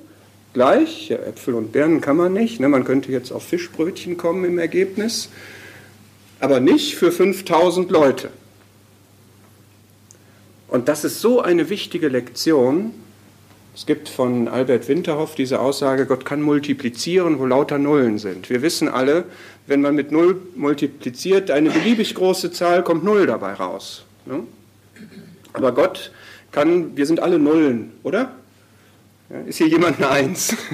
gleich? Ja, Äpfel und Birnen kann man nicht. Ne? Man könnte jetzt auf Fischbrötchen kommen im Ergebnis. Aber nicht für 5000 Leute. Und das ist so eine wichtige Lektion. Es gibt von Albert Winterhoff diese Aussage, Gott kann multiplizieren, wo lauter Nullen sind. Wir wissen alle, wenn man mit Null multipliziert, eine beliebig große Zahl, kommt Null dabei raus. Ne? Aber Gott kann, wir sind alle Nullen, oder? Ja, ist hier jemand eine Eins?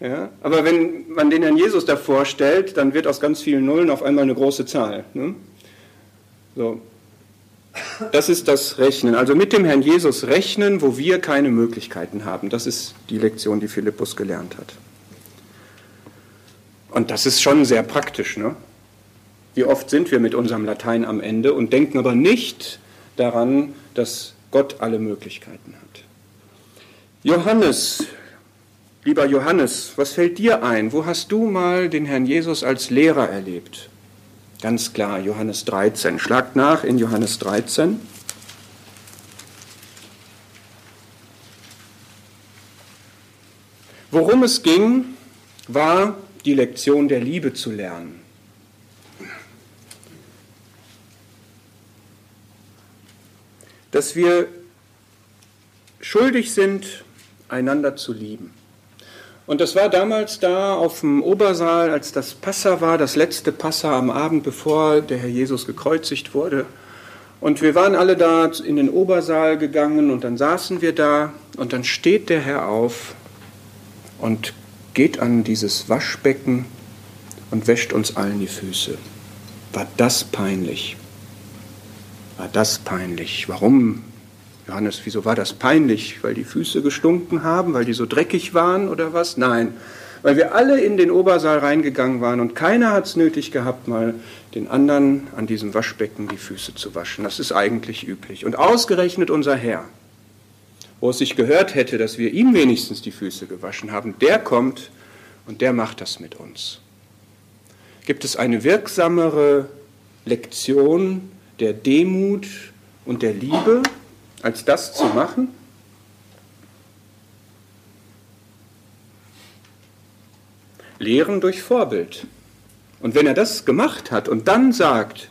Ja, aber wenn man den Herrn Jesus davor stellt, dann wird aus ganz vielen Nullen auf einmal eine große Zahl. Ne? So. Das ist das Rechnen. Also mit dem Herrn Jesus rechnen, wo wir keine Möglichkeiten haben. Das ist die Lektion, die Philippus gelernt hat. Und das ist schon sehr praktisch. Ne? Wie oft sind wir mit unserem Latein am Ende und denken aber nicht daran, dass Gott alle Möglichkeiten hat. Johannes, lieber Johannes, was fällt dir ein? Wo hast du mal den Herrn Jesus als Lehrer erlebt? Ganz klar, Johannes 13. Schlagt nach in Johannes 13. Worum es ging, war die Lektion der Liebe zu lernen. Dass wir schuldig sind, einander zu lieben. Und das war damals da auf dem Obersaal, als das Passa war, das letzte Passa am Abend, bevor der Herr Jesus gekreuzigt wurde. Und wir waren alle da in den Obersaal gegangen und dann saßen wir da und dann steht der Herr auf und geht an dieses Waschbecken und wäscht uns allen die Füße. War das peinlich? War das peinlich? Warum, Johannes, wieso war das peinlich? Weil die Füße gestunken haben, weil die so dreckig waren oder was? Nein, weil wir alle in den Obersaal reingegangen waren und keiner hat es nötig gehabt, mal den anderen an diesem Waschbecken die Füße zu waschen. Das ist eigentlich üblich. Und ausgerechnet unser Herr, wo es sich gehört hätte, dass wir ihm wenigstens die Füße gewaschen haben, der kommt und der macht das mit uns. Gibt es eine wirksamere Lektion der Demut und der Liebe, als das zu machen? Lehren durch Vorbild. Und wenn er das gemacht hat und dann sagt,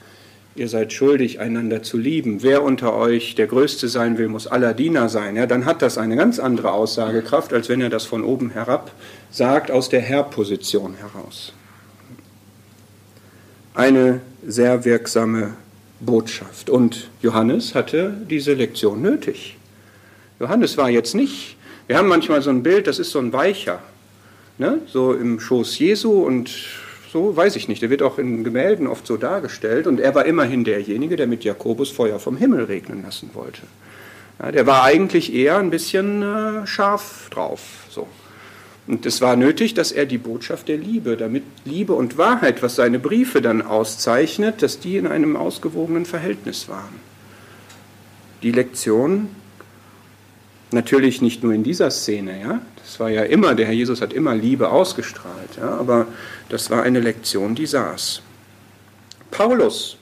ihr seid schuldig, einander zu lieben. Wer unter euch der Größte sein will, muss aller Diener sein. Ja, dann hat das eine ganz andere Aussagekraft, als wenn er das von oben herab sagt, aus der Herrposition heraus. Eine sehr wirksame Botschaft. Und Johannes hatte diese Lektion nötig. Johannes war jetzt nicht, wir haben manchmal so ein Bild, das ist so ein Weicher, ne? so im Schoß Jesu und so, weiß ich nicht. Der wird auch in Gemälden oft so dargestellt. Und er war immerhin derjenige, der mit Jakobus Feuer vom Himmel regnen lassen wollte. Ja, der war eigentlich eher ein bisschen äh, scharf drauf. So. Und es war nötig, dass er die Botschaft der Liebe, damit Liebe und Wahrheit, was seine Briefe dann auszeichnet, dass die in einem ausgewogenen Verhältnis waren. Die Lektion natürlich nicht nur in dieser Szene, ja, das war ja immer, der Herr Jesus hat immer Liebe ausgestrahlt, ja, aber das war eine Lektion, die saß. Paulus.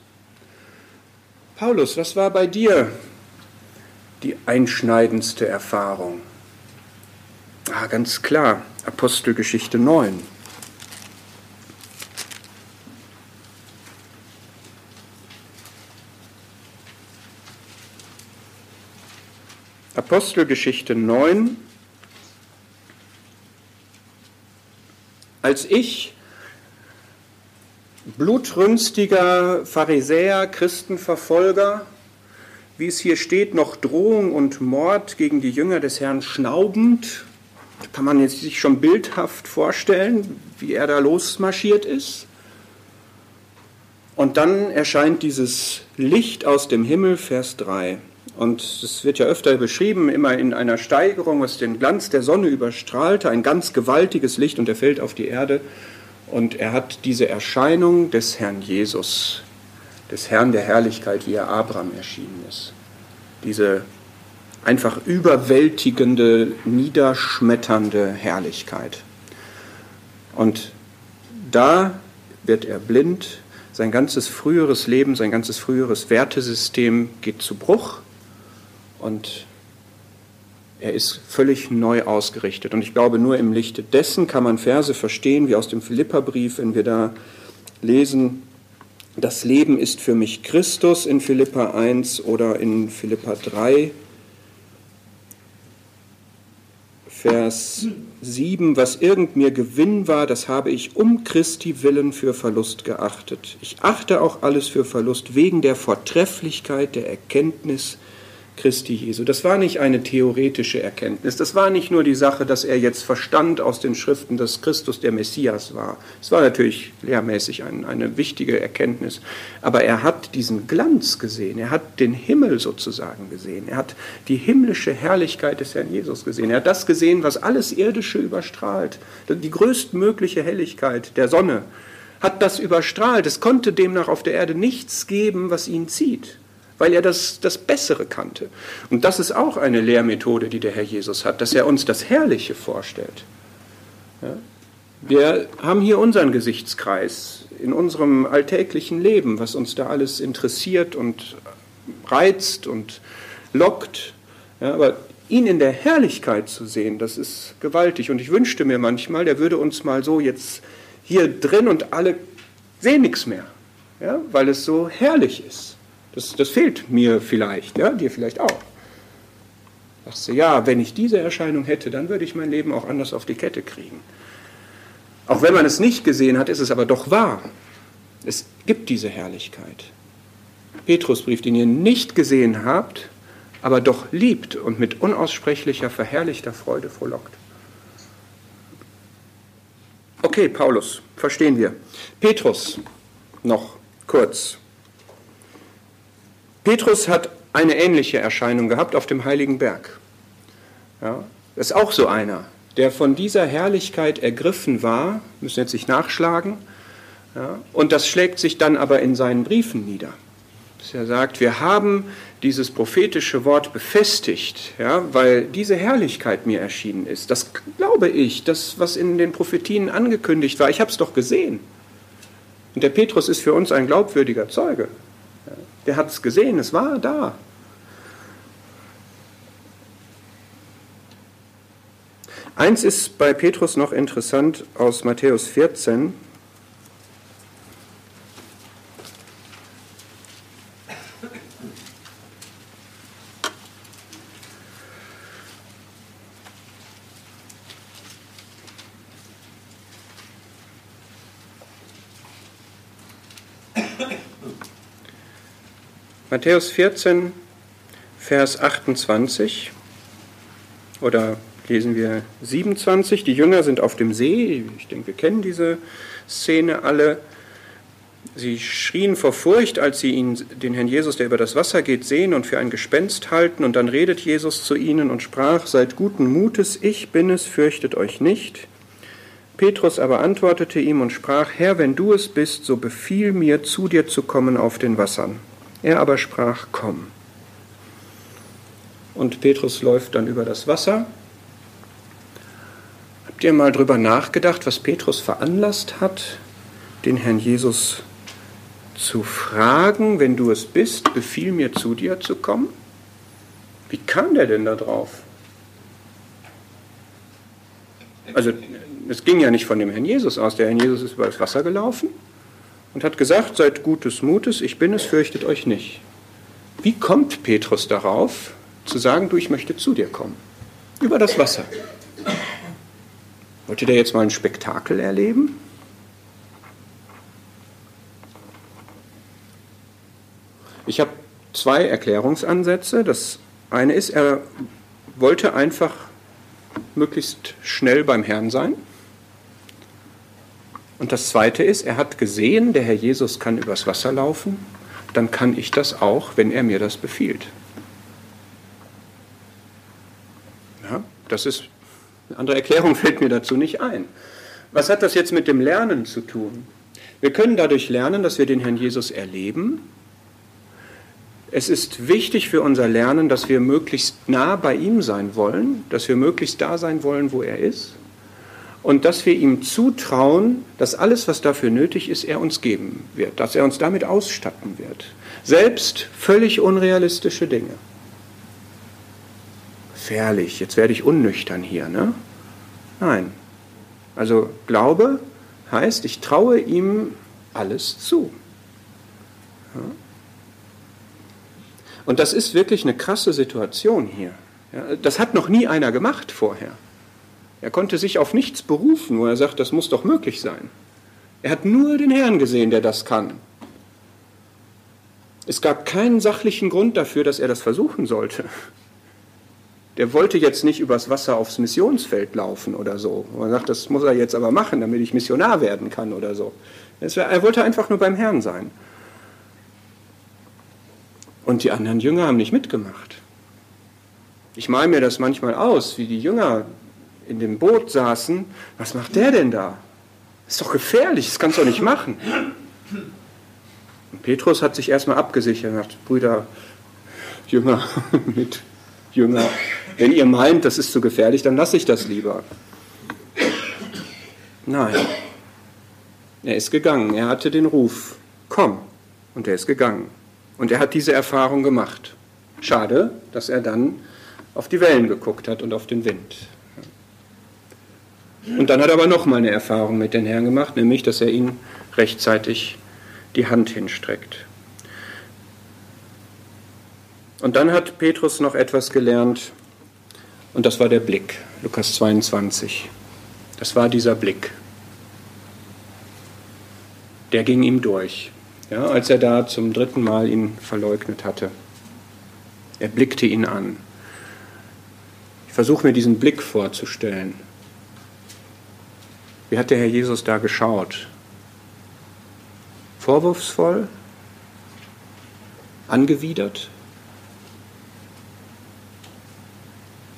Paulus, was war bei dir die einschneidendste Erfahrung? Ah, ganz klar, Apostelgeschichte 9. Apostelgeschichte 9, Als ich, blutrünstiger Pharisäer, Christenverfolger, wie es hier steht, noch Drohung und Mord gegen die Jünger des Herrn schnaubend, kann man jetzt sich schon bildhaft vorstellen, wie er da losmarschiert ist. Und dann erscheint dieses Licht aus dem Himmel, Vers 3. Und es wird ja öfter beschrieben, immer in einer Steigerung, was den Glanz der Sonne überstrahlte, ein ganz gewaltiges Licht und er fällt auf die Erde. Und er hat diese Erscheinung des Herrn Jesus, des Herrn der Herrlichkeit, wie er Abraham erschienen ist. Diese einfach überwältigende, niederschmetternde Herrlichkeit. Und da wird er blind, sein ganzes früheres Leben, sein ganzes früheres Wertesystem geht zu Bruch und er ist völlig neu ausgerichtet. Und ich glaube, nur im Lichte dessen kann man Verse verstehen, wie aus dem Philipperbrief, wenn wir da lesen, das Leben ist für mich Christus in Philippa 1 oder in Philippa 3. Vers 7, was irgend mir Gewinn war, das habe ich um Christi willen für Verlust geachtet. Ich achte auch alles für Verlust wegen der Vortrefflichkeit der Erkenntnis Christi Jesu. Das war nicht eine theoretische Erkenntnis. Das war nicht nur die Sache, dass er jetzt verstand aus den Schriften, dass Christus der Messias war. Es war natürlich lehrmäßig ein, eine wichtige Erkenntnis. Aber er hat diesen Glanz gesehen. Er hat den Himmel sozusagen gesehen. Er hat die himmlische Herrlichkeit des Herrn Jesus gesehen. Er hat das gesehen, was alles Irdische überstrahlt. Die größtmögliche Helligkeit der Sonne hat das überstrahlt. Es konnte demnach auf der Erde nichts geben, was ihn zieht weil er das, das Bessere kannte. Und das ist auch eine Lehrmethode, die der Herr Jesus hat, dass er uns das Herrliche vorstellt. Ja? Wir haben hier unseren Gesichtskreis in unserem alltäglichen Leben, was uns da alles interessiert und reizt und lockt. Ja, aber ihn in der Herrlichkeit zu sehen, das ist gewaltig. Und ich wünschte mir manchmal, der würde uns mal so jetzt hier drin und alle sehen nichts mehr, ja, weil es so herrlich ist. Das, das fehlt mir vielleicht, ja, dir vielleicht auch. Sagst du, ja, wenn ich diese Erscheinung hätte, dann würde ich mein Leben auch anders auf die Kette kriegen. Auch wenn man es nicht gesehen hat, ist es aber doch wahr. Es gibt diese Herrlichkeit. Petrusbrief, den ihr nicht gesehen habt, aber doch liebt und mit unaussprechlicher, verherrlichter Freude frohlockt. Okay, Paulus, verstehen wir. Petrus, noch kurz. Petrus hat eine ähnliche Erscheinung gehabt auf dem heiligen Berg. Ja, das ist auch so einer, der von dieser Herrlichkeit ergriffen war, müssen jetzt nicht nachschlagen, ja, und das schlägt sich dann aber in seinen Briefen nieder. Dass er sagt, wir haben dieses prophetische Wort befestigt, ja, weil diese Herrlichkeit mir erschienen ist. Das glaube ich, das, was in den Prophetien angekündigt war, ich habe es doch gesehen. Und der Petrus ist für uns ein glaubwürdiger Zeuge. Der hat es gesehen, es war da. Eins ist bei Petrus noch interessant aus Matthäus 14. Matthäus 14, Vers 28 oder lesen wir 27. Die Jünger sind auf dem See. Ich denke, wir kennen diese Szene alle. Sie schrien vor Furcht, als sie ihn, den Herrn Jesus, der über das Wasser geht, sehen und für ein Gespenst halten. Und dann redet Jesus zu ihnen und sprach, Seid guten Mutes, ich bin es, fürchtet euch nicht. Petrus aber antwortete ihm und sprach, Herr, wenn du es bist, so befiehl mir, zu dir zu kommen auf den Wassern. Er aber sprach, komm. Und Petrus läuft dann über das Wasser. Habt ihr mal drüber nachgedacht, was Petrus veranlasst hat, den Herrn Jesus zu fragen, wenn du es bist, befiehl mir zu dir zu kommen? Wie kam der denn da drauf? Also, es ging ja nicht von dem Herrn Jesus aus. Der Herr Jesus ist über das Wasser gelaufen und hat gesagt, seid gutes Mutes, ich bin es, fürchtet euch nicht. Wie kommt Petrus darauf, zu sagen, du, ich möchte zu dir kommen? Über das Wasser. Wollte der jetzt mal ein Spektakel erleben? Ich habe zwei Erklärungsansätze. Das eine ist, er wollte einfach möglichst schnell beim Herrn sein. Und das Zweite ist, er hat gesehen, der Herr Jesus kann übers Wasser laufen, dann kann ich das auch, wenn er mir das befiehlt. Ja, das ist, eine andere Erklärung fällt mir dazu nicht ein. Was hat das jetzt mit dem Lernen zu tun? Wir können dadurch lernen, dass wir den Herrn Jesus erleben. Es ist wichtig für unser Lernen, dass wir möglichst nah bei ihm sein wollen, dass wir möglichst da sein wollen, wo er ist und dass wir ihm zutrauen, dass alles, was dafür nötig ist, er uns geben wird, dass er uns damit ausstatten wird. Selbst völlig unrealistische Dinge. Gefährlich, jetzt werde ich unnüchtern hier, ne? Nein. Also Glaube heißt, ich traue ihm alles zu. Ja? Und das ist wirklich eine krasse Situation hier. Ja, das hat noch nie einer gemacht vorher. Er konnte sich auf nichts berufen, wo er sagt, das muss doch möglich sein. Er hat nur den Herrn gesehen, der das kann. Es gab keinen sachlichen Grund dafür, dass er das versuchen sollte. Der wollte jetzt nicht übers Wasser aufs Missionsfeld laufen oder so. Er sagt, das muss er jetzt aber machen, damit ich Missionar werden kann oder so. Er wollte einfach nur beim Herrn sein. Und die anderen Jünger haben nicht mitgemacht. Ich male mir das manchmal aus, wie die Jünger in dem Boot saßen, was macht der denn da? Ist doch gefährlich, das kannst du doch nicht machen. Und Petrus hat sich erstmal abgesichert und gesagt, Brüder, Jünger, mit Jünger, wenn ihr meint, das ist zu gefährlich, dann lasse ich das lieber. Nein, er ist gegangen, er hatte den Ruf, komm, und er ist gegangen. Und er hat diese Erfahrung gemacht. Schade, dass er dann auf die Wellen geguckt hat und auf den Wind. Und dann hat er aber nochmal eine Erfahrung mit den Herrn gemacht, nämlich, dass er ihnen rechtzeitig die Hand hinstreckt. Und dann hat Petrus noch etwas gelernt, und das war der Blick, Lukas 22. Das war dieser Blick. Der ging ihm durch, ja, als er da zum dritten Mal ihn verleugnet hatte. Er blickte ihn an. Ich versuche mir diesen Blick vorzustellen. Wie hat der Herr Jesus da geschaut? Vorwurfsvoll? Angewidert?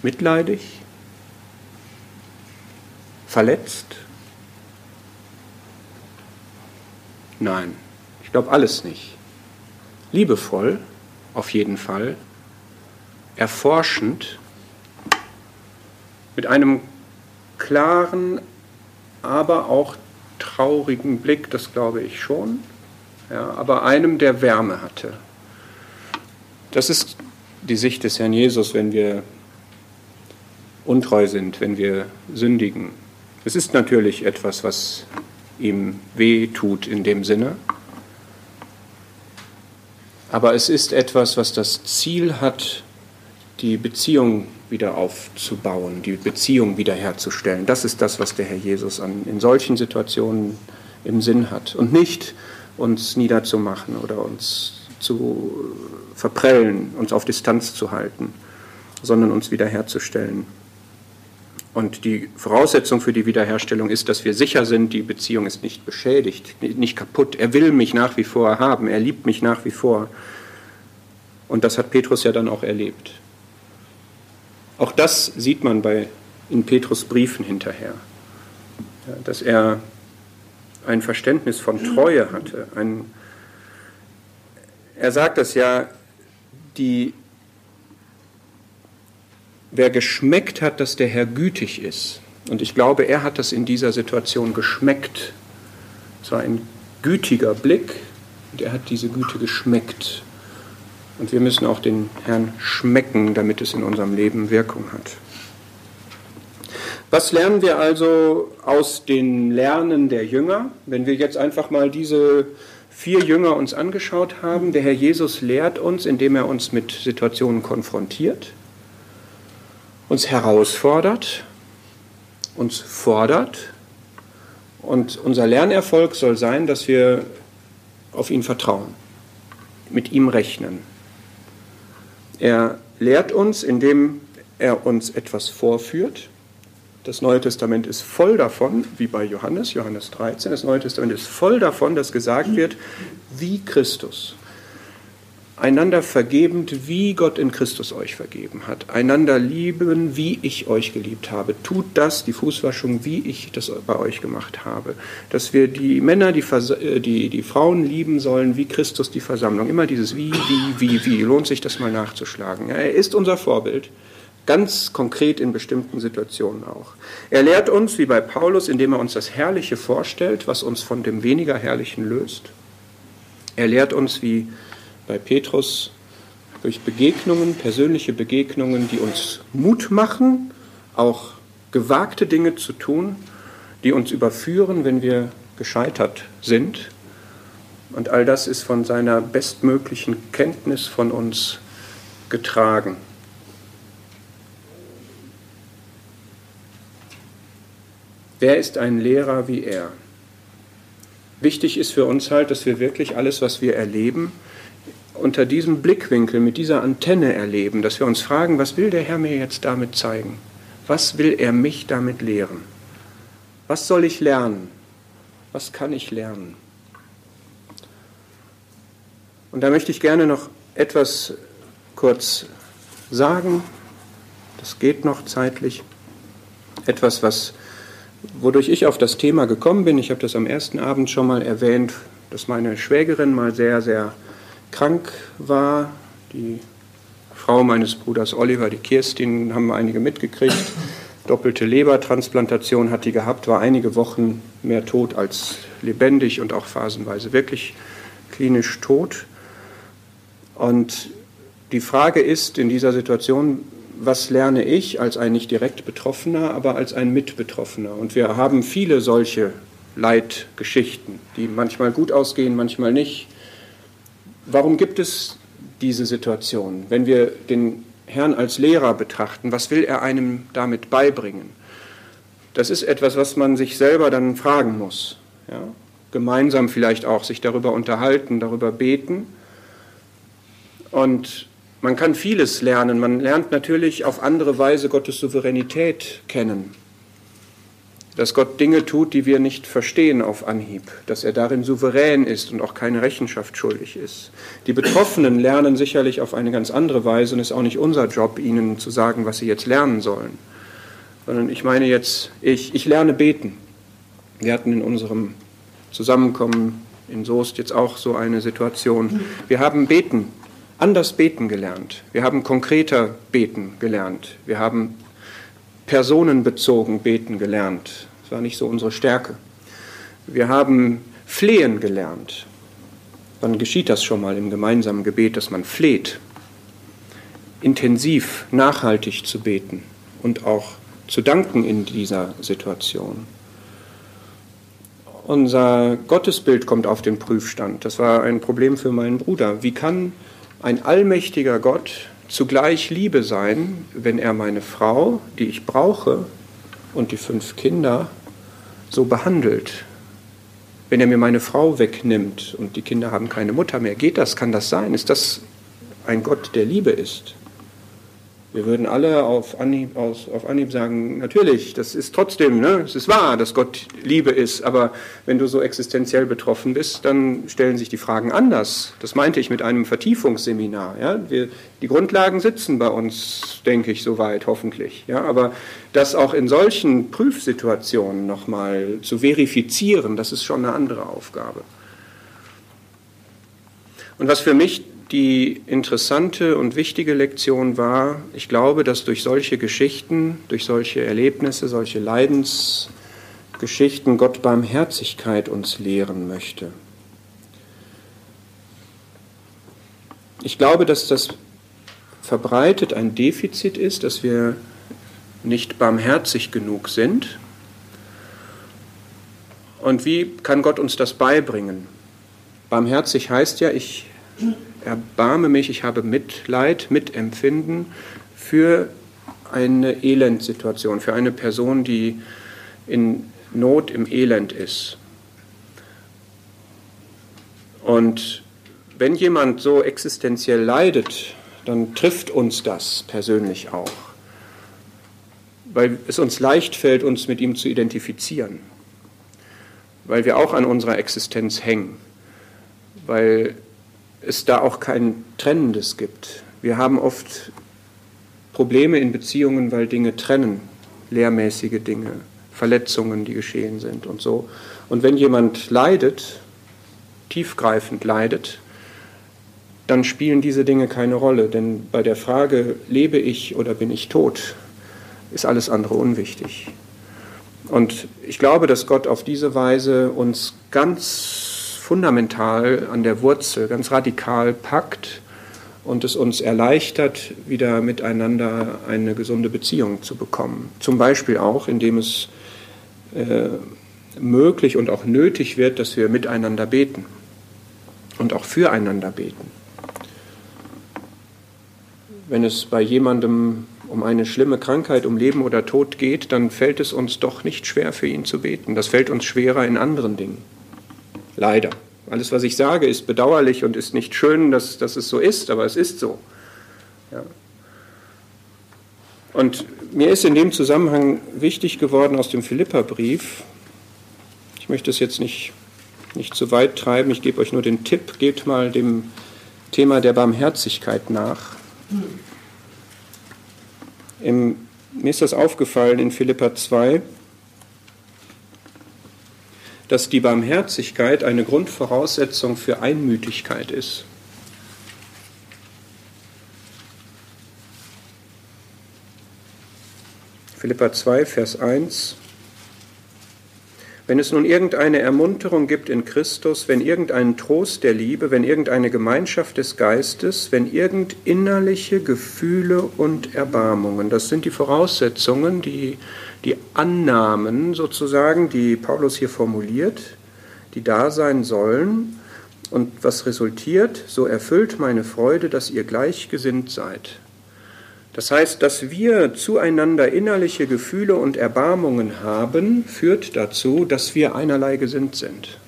Mitleidig? Verletzt? Nein, ich glaube alles nicht. Liebevoll, auf jeden Fall. Erforschend, mit einem klaren, aber auch traurigen Blick, das glaube ich schon, ja, aber einem, der Wärme hatte. Das ist die Sicht des Herrn Jesus, wenn wir untreu sind, wenn wir sündigen. Es ist natürlich etwas, was ihm weh tut in dem Sinne, aber es ist etwas, was das Ziel hat, die Beziehung wieder aufzubauen, die Beziehung wiederherzustellen. Das ist das, was der Herr Jesus an, in solchen Situationen im Sinn hat. Und nicht uns niederzumachen oder uns zu verprellen, uns auf Distanz zu halten, sondern uns wiederherzustellen. Und die Voraussetzung für die Wiederherstellung ist, dass wir sicher sind, die Beziehung ist nicht beschädigt, nicht kaputt. Er will mich nach wie vor haben, er liebt mich nach wie vor. Und das hat Petrus ja dann auch erlebt. Auch das sieht man bei, in Petrus Briefen hinterher, ja, dass er ein Verständnis von Treue hatte. Ein, er sagt das ja, die, wer geschmeckt hat, dass der Herr gütig ist, und ich glaube, er hat das in dieser Situation geschmeckt. Es war ein gütiger Blick und er hat diese Güte geschmeckt. Und wir müssen auch den Herrn schmecken, damit es in unserem Leben Wirkung hat. Was lernen wir also aus den Lernen der Jünger? Wenn wir jetzt einfach mal diese vier Jünger uns angeschaut haben, der Herr Jesus lehrt uns, indem er uns mit Situationen konfrontiert, uns herausfordert, uns fordert. Und unser Lernerfolg soll sein, dass wir auf ihn vertrauen, mit ihm rechnen, er lehrt uns, indem er uns etwas vorführt. Das Neue Testament ist voll davon, wie bei Johannes, Johannes 13, das Neue Testament ist voll davon, dass gesagt wird, wie Christus. Einander vergebend, wie Gott in Christus euch vergeben hat. Einander lieben, wie ich euch geliebt habe. Tut das, die Fußwaschung, wie ich das bei euch gemacht habe. Dass wir die Männer, die, äh, die, die Frauen lieben sollen, wie Christus die Versammlung. Immer dieses wie, wie, wie, wie. Lohnt sich das mal nachzuschlagen. Er ist unser Vorbild. Ganz konkret in bestimmten Situationen auch. Er lehrt uns, wie bei Paulus, indem er uns das Herrliche vorstellt, was uns von dem weniger Herrlichen löst. Er lehrt uns, wie bei Petrus durch Begegnungen, persönliche Begegnungen, die uns Mut machen, auch gewagte Dinge zu tun, die uns überführen, wenn wir gescheitert sind. Und all das ist von seiner bestmöglichen Kenntnis von uns getragen. Wer ist ein Lehrer wie er? Wichtig ist für uns halt, dass wir wirklich alles, was wir erleben, unter diesem Blickwinkel, mit dieser Antenne erleben, dass wir uns fragen, was will der Herr mir jetzt damit zeigen? Was will er mich damit lehren? Was soll ich lernen? Was kann ich lernen? Und da möchte ich gerne noch etwas kurz sagen. Das geht noch zeitlich. Etwas, was, wodurch ich auf das Thema gekommen bin. Ich habe das am ersten Abend schon mal erwähnt, dass meine Schwägerin mal sehr, sehr krank war. Die Frau meines Bruders Oliver, die Kirstin, haben einige mitgekriegt. Doppelte Lebertransplantation hat die gehabt, war einige Wochen mehr tot als lebendig und auch phasenweise wirklich klinisch tot. Und die Frage ist in dieser Situation, was lerne ich als ein nicht direkt Betroffener, aber als ein Mitbetroffener? Und wir haben viele solche Leitgeschichten, die manchmal gut ausgehen, manchmal nicht. Warum gibt es diese Situation? Wenn wir den Herrn als Lehrer betrachten, was will er einem damit beibringen? Das ist etwas, was man sich selber dann fragen muss. Ja? Gemeinsam vielleicht auch sich darüber unterhalten, darüber beten. Und man kann vieles lernen. Man lernt natürlich auf andere Weise Gottes Souveränität kennen dass Gott Dinge tut, die wir nicht verstehen auf Anhieb, dass er darin souverän ist und auch keine Rechenschaft schuldig ist. Die Betroffenen lernen sicherlich auf eine ganz andere Weise und es ist auch nicht unser Job, ihnen zu sagen, was sie jetzt lernen sollen. Sondern ich meine jetzt, ich, ich lerne beten. Wir hatten in unserem Zusammenkommen in Soest jetzt auch so eine Situation. Wir haben beten, anders beten gelernt. Wir haben konkreter beten gelernt. Wir haben personenbezogen beten gelernt. Das war nicht so unsere Stärke. Wir haben flehen gelernt. Wann geschieht das schon mal im gemeinsamen Gebet, dass man fleht? Intensiv, nachhaltig zu beten und auch zu danken in dieser Situation. Unser Gottesbild kommt auf den Prüfstand. Das war ein Problem für meinen Bruder. Wie kann ein allmächtiger Gott zugleich Liebe sein, wenn er meine Frau, die ich brauche, und die fünf Kinder so behandelt. Wenn er mir meine Frau wegnimmt und die Kinder haben keine Mutter mehr, geht das? Kann das sein? Ist das ein Gott, der Liebe ist? Wir würden alle auf Anhieb, aus, auf Anhieb sagen, natürlich, das ist trotzdem, ne, es ist wahr, dass Gott Liebe ist, aber wenn du so existenziell betroffen bist, dann stellen sich die Fragen anders. Das meinte ich mit einem Vertiefungsseminar. Ja. Wir, die Grundlagen sitzen bei uns, denke ich, soweit, hoffentlich. Ja. Aber das auch in solchen Prüfsituationen nochmal zu verifizieren, das ist schon eine andere Aufgabe. Und was für mich die interessante und wichtige Lektion war, ich glaube, dass durch solche Geschichten, durch solche Erlebnisse, solche Leidensgeschichten Gott Barmherzigkeit uns lehren möchte. Ich glaube, dass das verbreitet ein Defizit ist, dass wir nicht barmherzig genug sind. Und wie kann Gott uns das beibringen? Barmherzig heißt ja, ich erbarme mich, ich habe Mitleid, Mitempfinden für eine Elendsituation, für eine Person, die in Not im Elend ist. Und wenn jemand so existenziell leidet, dann trifft uns das persönlich auch, weil es uns leicht fällt, uns mit ihm zu identifizieren, weil wir auch an unserer Existenz hängen, weil es da auch kein Trennendes gibt. Wir haben oft Probleme in Beziehungen, weil Dinge trennen, lehrmäßige Dinge, Verletzungen, die geschehen sind und so. Und wenn jemand leidet, tiefgreifend leidet, dann spielen diese Dinge keine Rolle. Denn bei der Frage, lebe ich oder bin ich tot, ist alles andere unwichtig. Und ich glaube, dass Gott auf diese Weise uns ganz fundamental an der Wurzel, ganz radikal packt und es uns erleichtert, wieder miteinander eine gesunde Beziehung zu bekommen. Zum Beispiel auch, indem es äh, möglich und auch nötig wird, dass wir miteinander beten und auch füreinander beten. Wenn es bei jemandem um eine schlimme Krankheit, um Leben oder Tod geht, dann fällt es uns doch nicht schwer für ihn zu beten. Das fällt uns schwerer in anderen Dingen. Leider. Alles, was ich sage, ist bedauerlich und ist nicht schön, dass, dass es so ist, aber es ist so. Ja. Und mir ist in dem Zusammenhang wichtig geworden aus dem Philipperbrief, ich möchte es jetzt nicht, nicht zu weit treiben, ich gebe euch nur den Tipp, gebt mal dem Thema der Barmherzigkeit nach. Im, mir ist das aufgefallen in Philippa 2, dass die Barmherzigkeit eine Grundvoraussetzung für Einmütigkeit ist. Philippa 2, Vers 1. Wenn es nun irgendeine Ermunterung gibt in Christus, wenn irgendeinen Trost der Liebe, wenn irgendeine Gemeinschaft des Geistes, wenn irgend innerliche Gefühle und Erbarmungen, das sind die Voraussetzungen, die, die Annahmen sozusagen, die Paulus hier formuliert, die da sein sollen. Und was resultiert, so erfüllt meine Freude, dass ihr gleichgesinnt seid das heißt, dass wir zueinander innerliche Gefühle und Erbarmungen haben, führt dazu, dass wir einerlei gesinnt sind.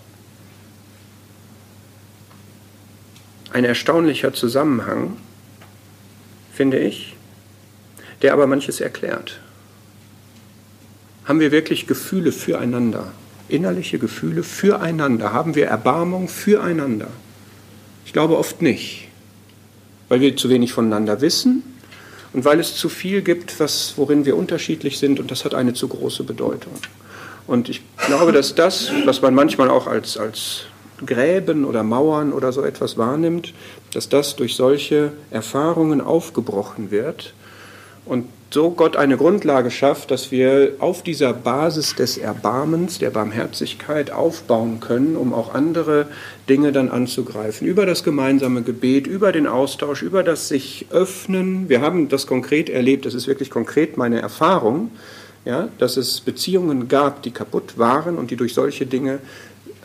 Ein erstaunlicher Zusammenhang, finde ich, der aber manches erklärt. Haben wir wirklich Gefühle füreinander? Innerliche Gefühle füreinander? Haben wir Erbarmung füreinander? Ich glaube oft nicht, weil wir zu wenig voneinander wissen und weil es zu viel gibt, was, worin wir unterschiedlich sind und das hat eine zu große Bedeutung. Und ich glaube, dass das, was man manchmal auch als, als Gräben oder Mauern oder so etwas wahrnimmt, dass das durch solche Erfahrungen aufgebrochen wird und so Gott eine Grundlage schafft, dass wir auf dieser Basis des Erbarmens, der Barmherzigkeit aufbauen können, um auch andere Dinge dann anzugreifen. Über das gemeinsame Gebet, über den Austausch, über das sich öffnen. Wir haben das konkret erlebt, das ist wirklich konkret meine Erfahrung, ja, dass es Beziehungen gab, die kaputt waren und die durch solche Dinge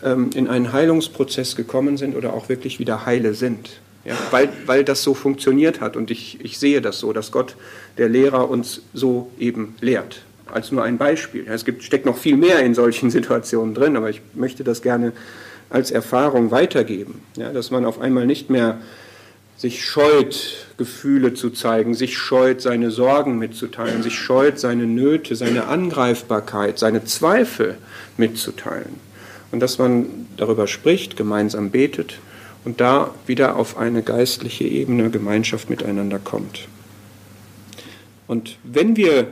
ähm, in einen Heilungsprozess gekommen sind oder auch wirklich wieder heile sind. Ja, weil, weil das so funktioniert hat und ich, ich sehe das so, dass Gott, der Lehrer, uns so eben lehrt. Als nur ein Beispiel. Ja, es gibt, steckt noch viel mehr in solchen Situationen drin, aber ich möchte das gerne als Erfahrung weitergeben. Ja, dass man auf einmal nicht mehr sich scheut, Gefühle zu zeigen, sich scheut, seine Sorgen mitzuteilen, sich scheut, seine Nöte, seine Angreifbarkeit, seine Zweifel mitzuteilen. Und dass man darüber spricht, gemeinsam betet und da wieder auf eine geistliche Ebene Gemeinschaft miteinander kommt. Und wenn wir,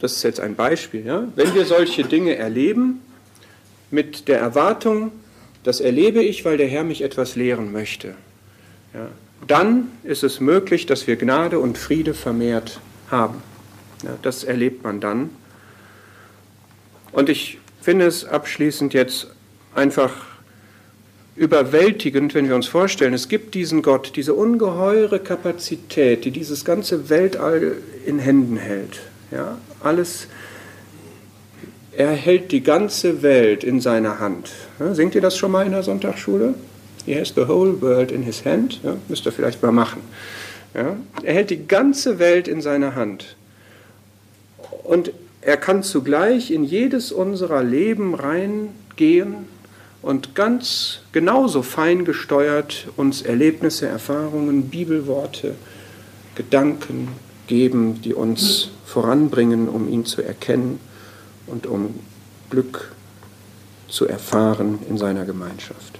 das ist jetzt ein Beispiel, ja, wenn wir solche Dinge erleben, mit der Erwartung, das erlebe ich, weil der Herr mich etwas lehren möchte, ja, dann ist es möglich, dass wir Gnade und Friede vermehrt haben. Ja, das erlebt man dann. Und ich finde es abschließend jetzt einfach überwältigend, wenn wir uns vorstellen, es gibt diesen Gott, diese ungeheure Kapazität, die dieses ganze Weltall in Händen hält. Ja, alles, er hält die ganze Welt in seiner Hand. Ja, singt ihr das schon mal in der Sonntagsschule? He has the whole world in his hand. Ja, müsst ihr vielleicht mal machen. Ja, er hält die ganze Welt in seiner Hand. Und er kann zugleich in jedes unserer Leben reingehen und ganz genauso fein gesteuert uns Erlebnisse, Erfahrungen, Bibelworte, Gedanken geben, die uns voranbringen, um ihn zu erkennen und um Glück zu erfahren in seiner Gemeinschaft.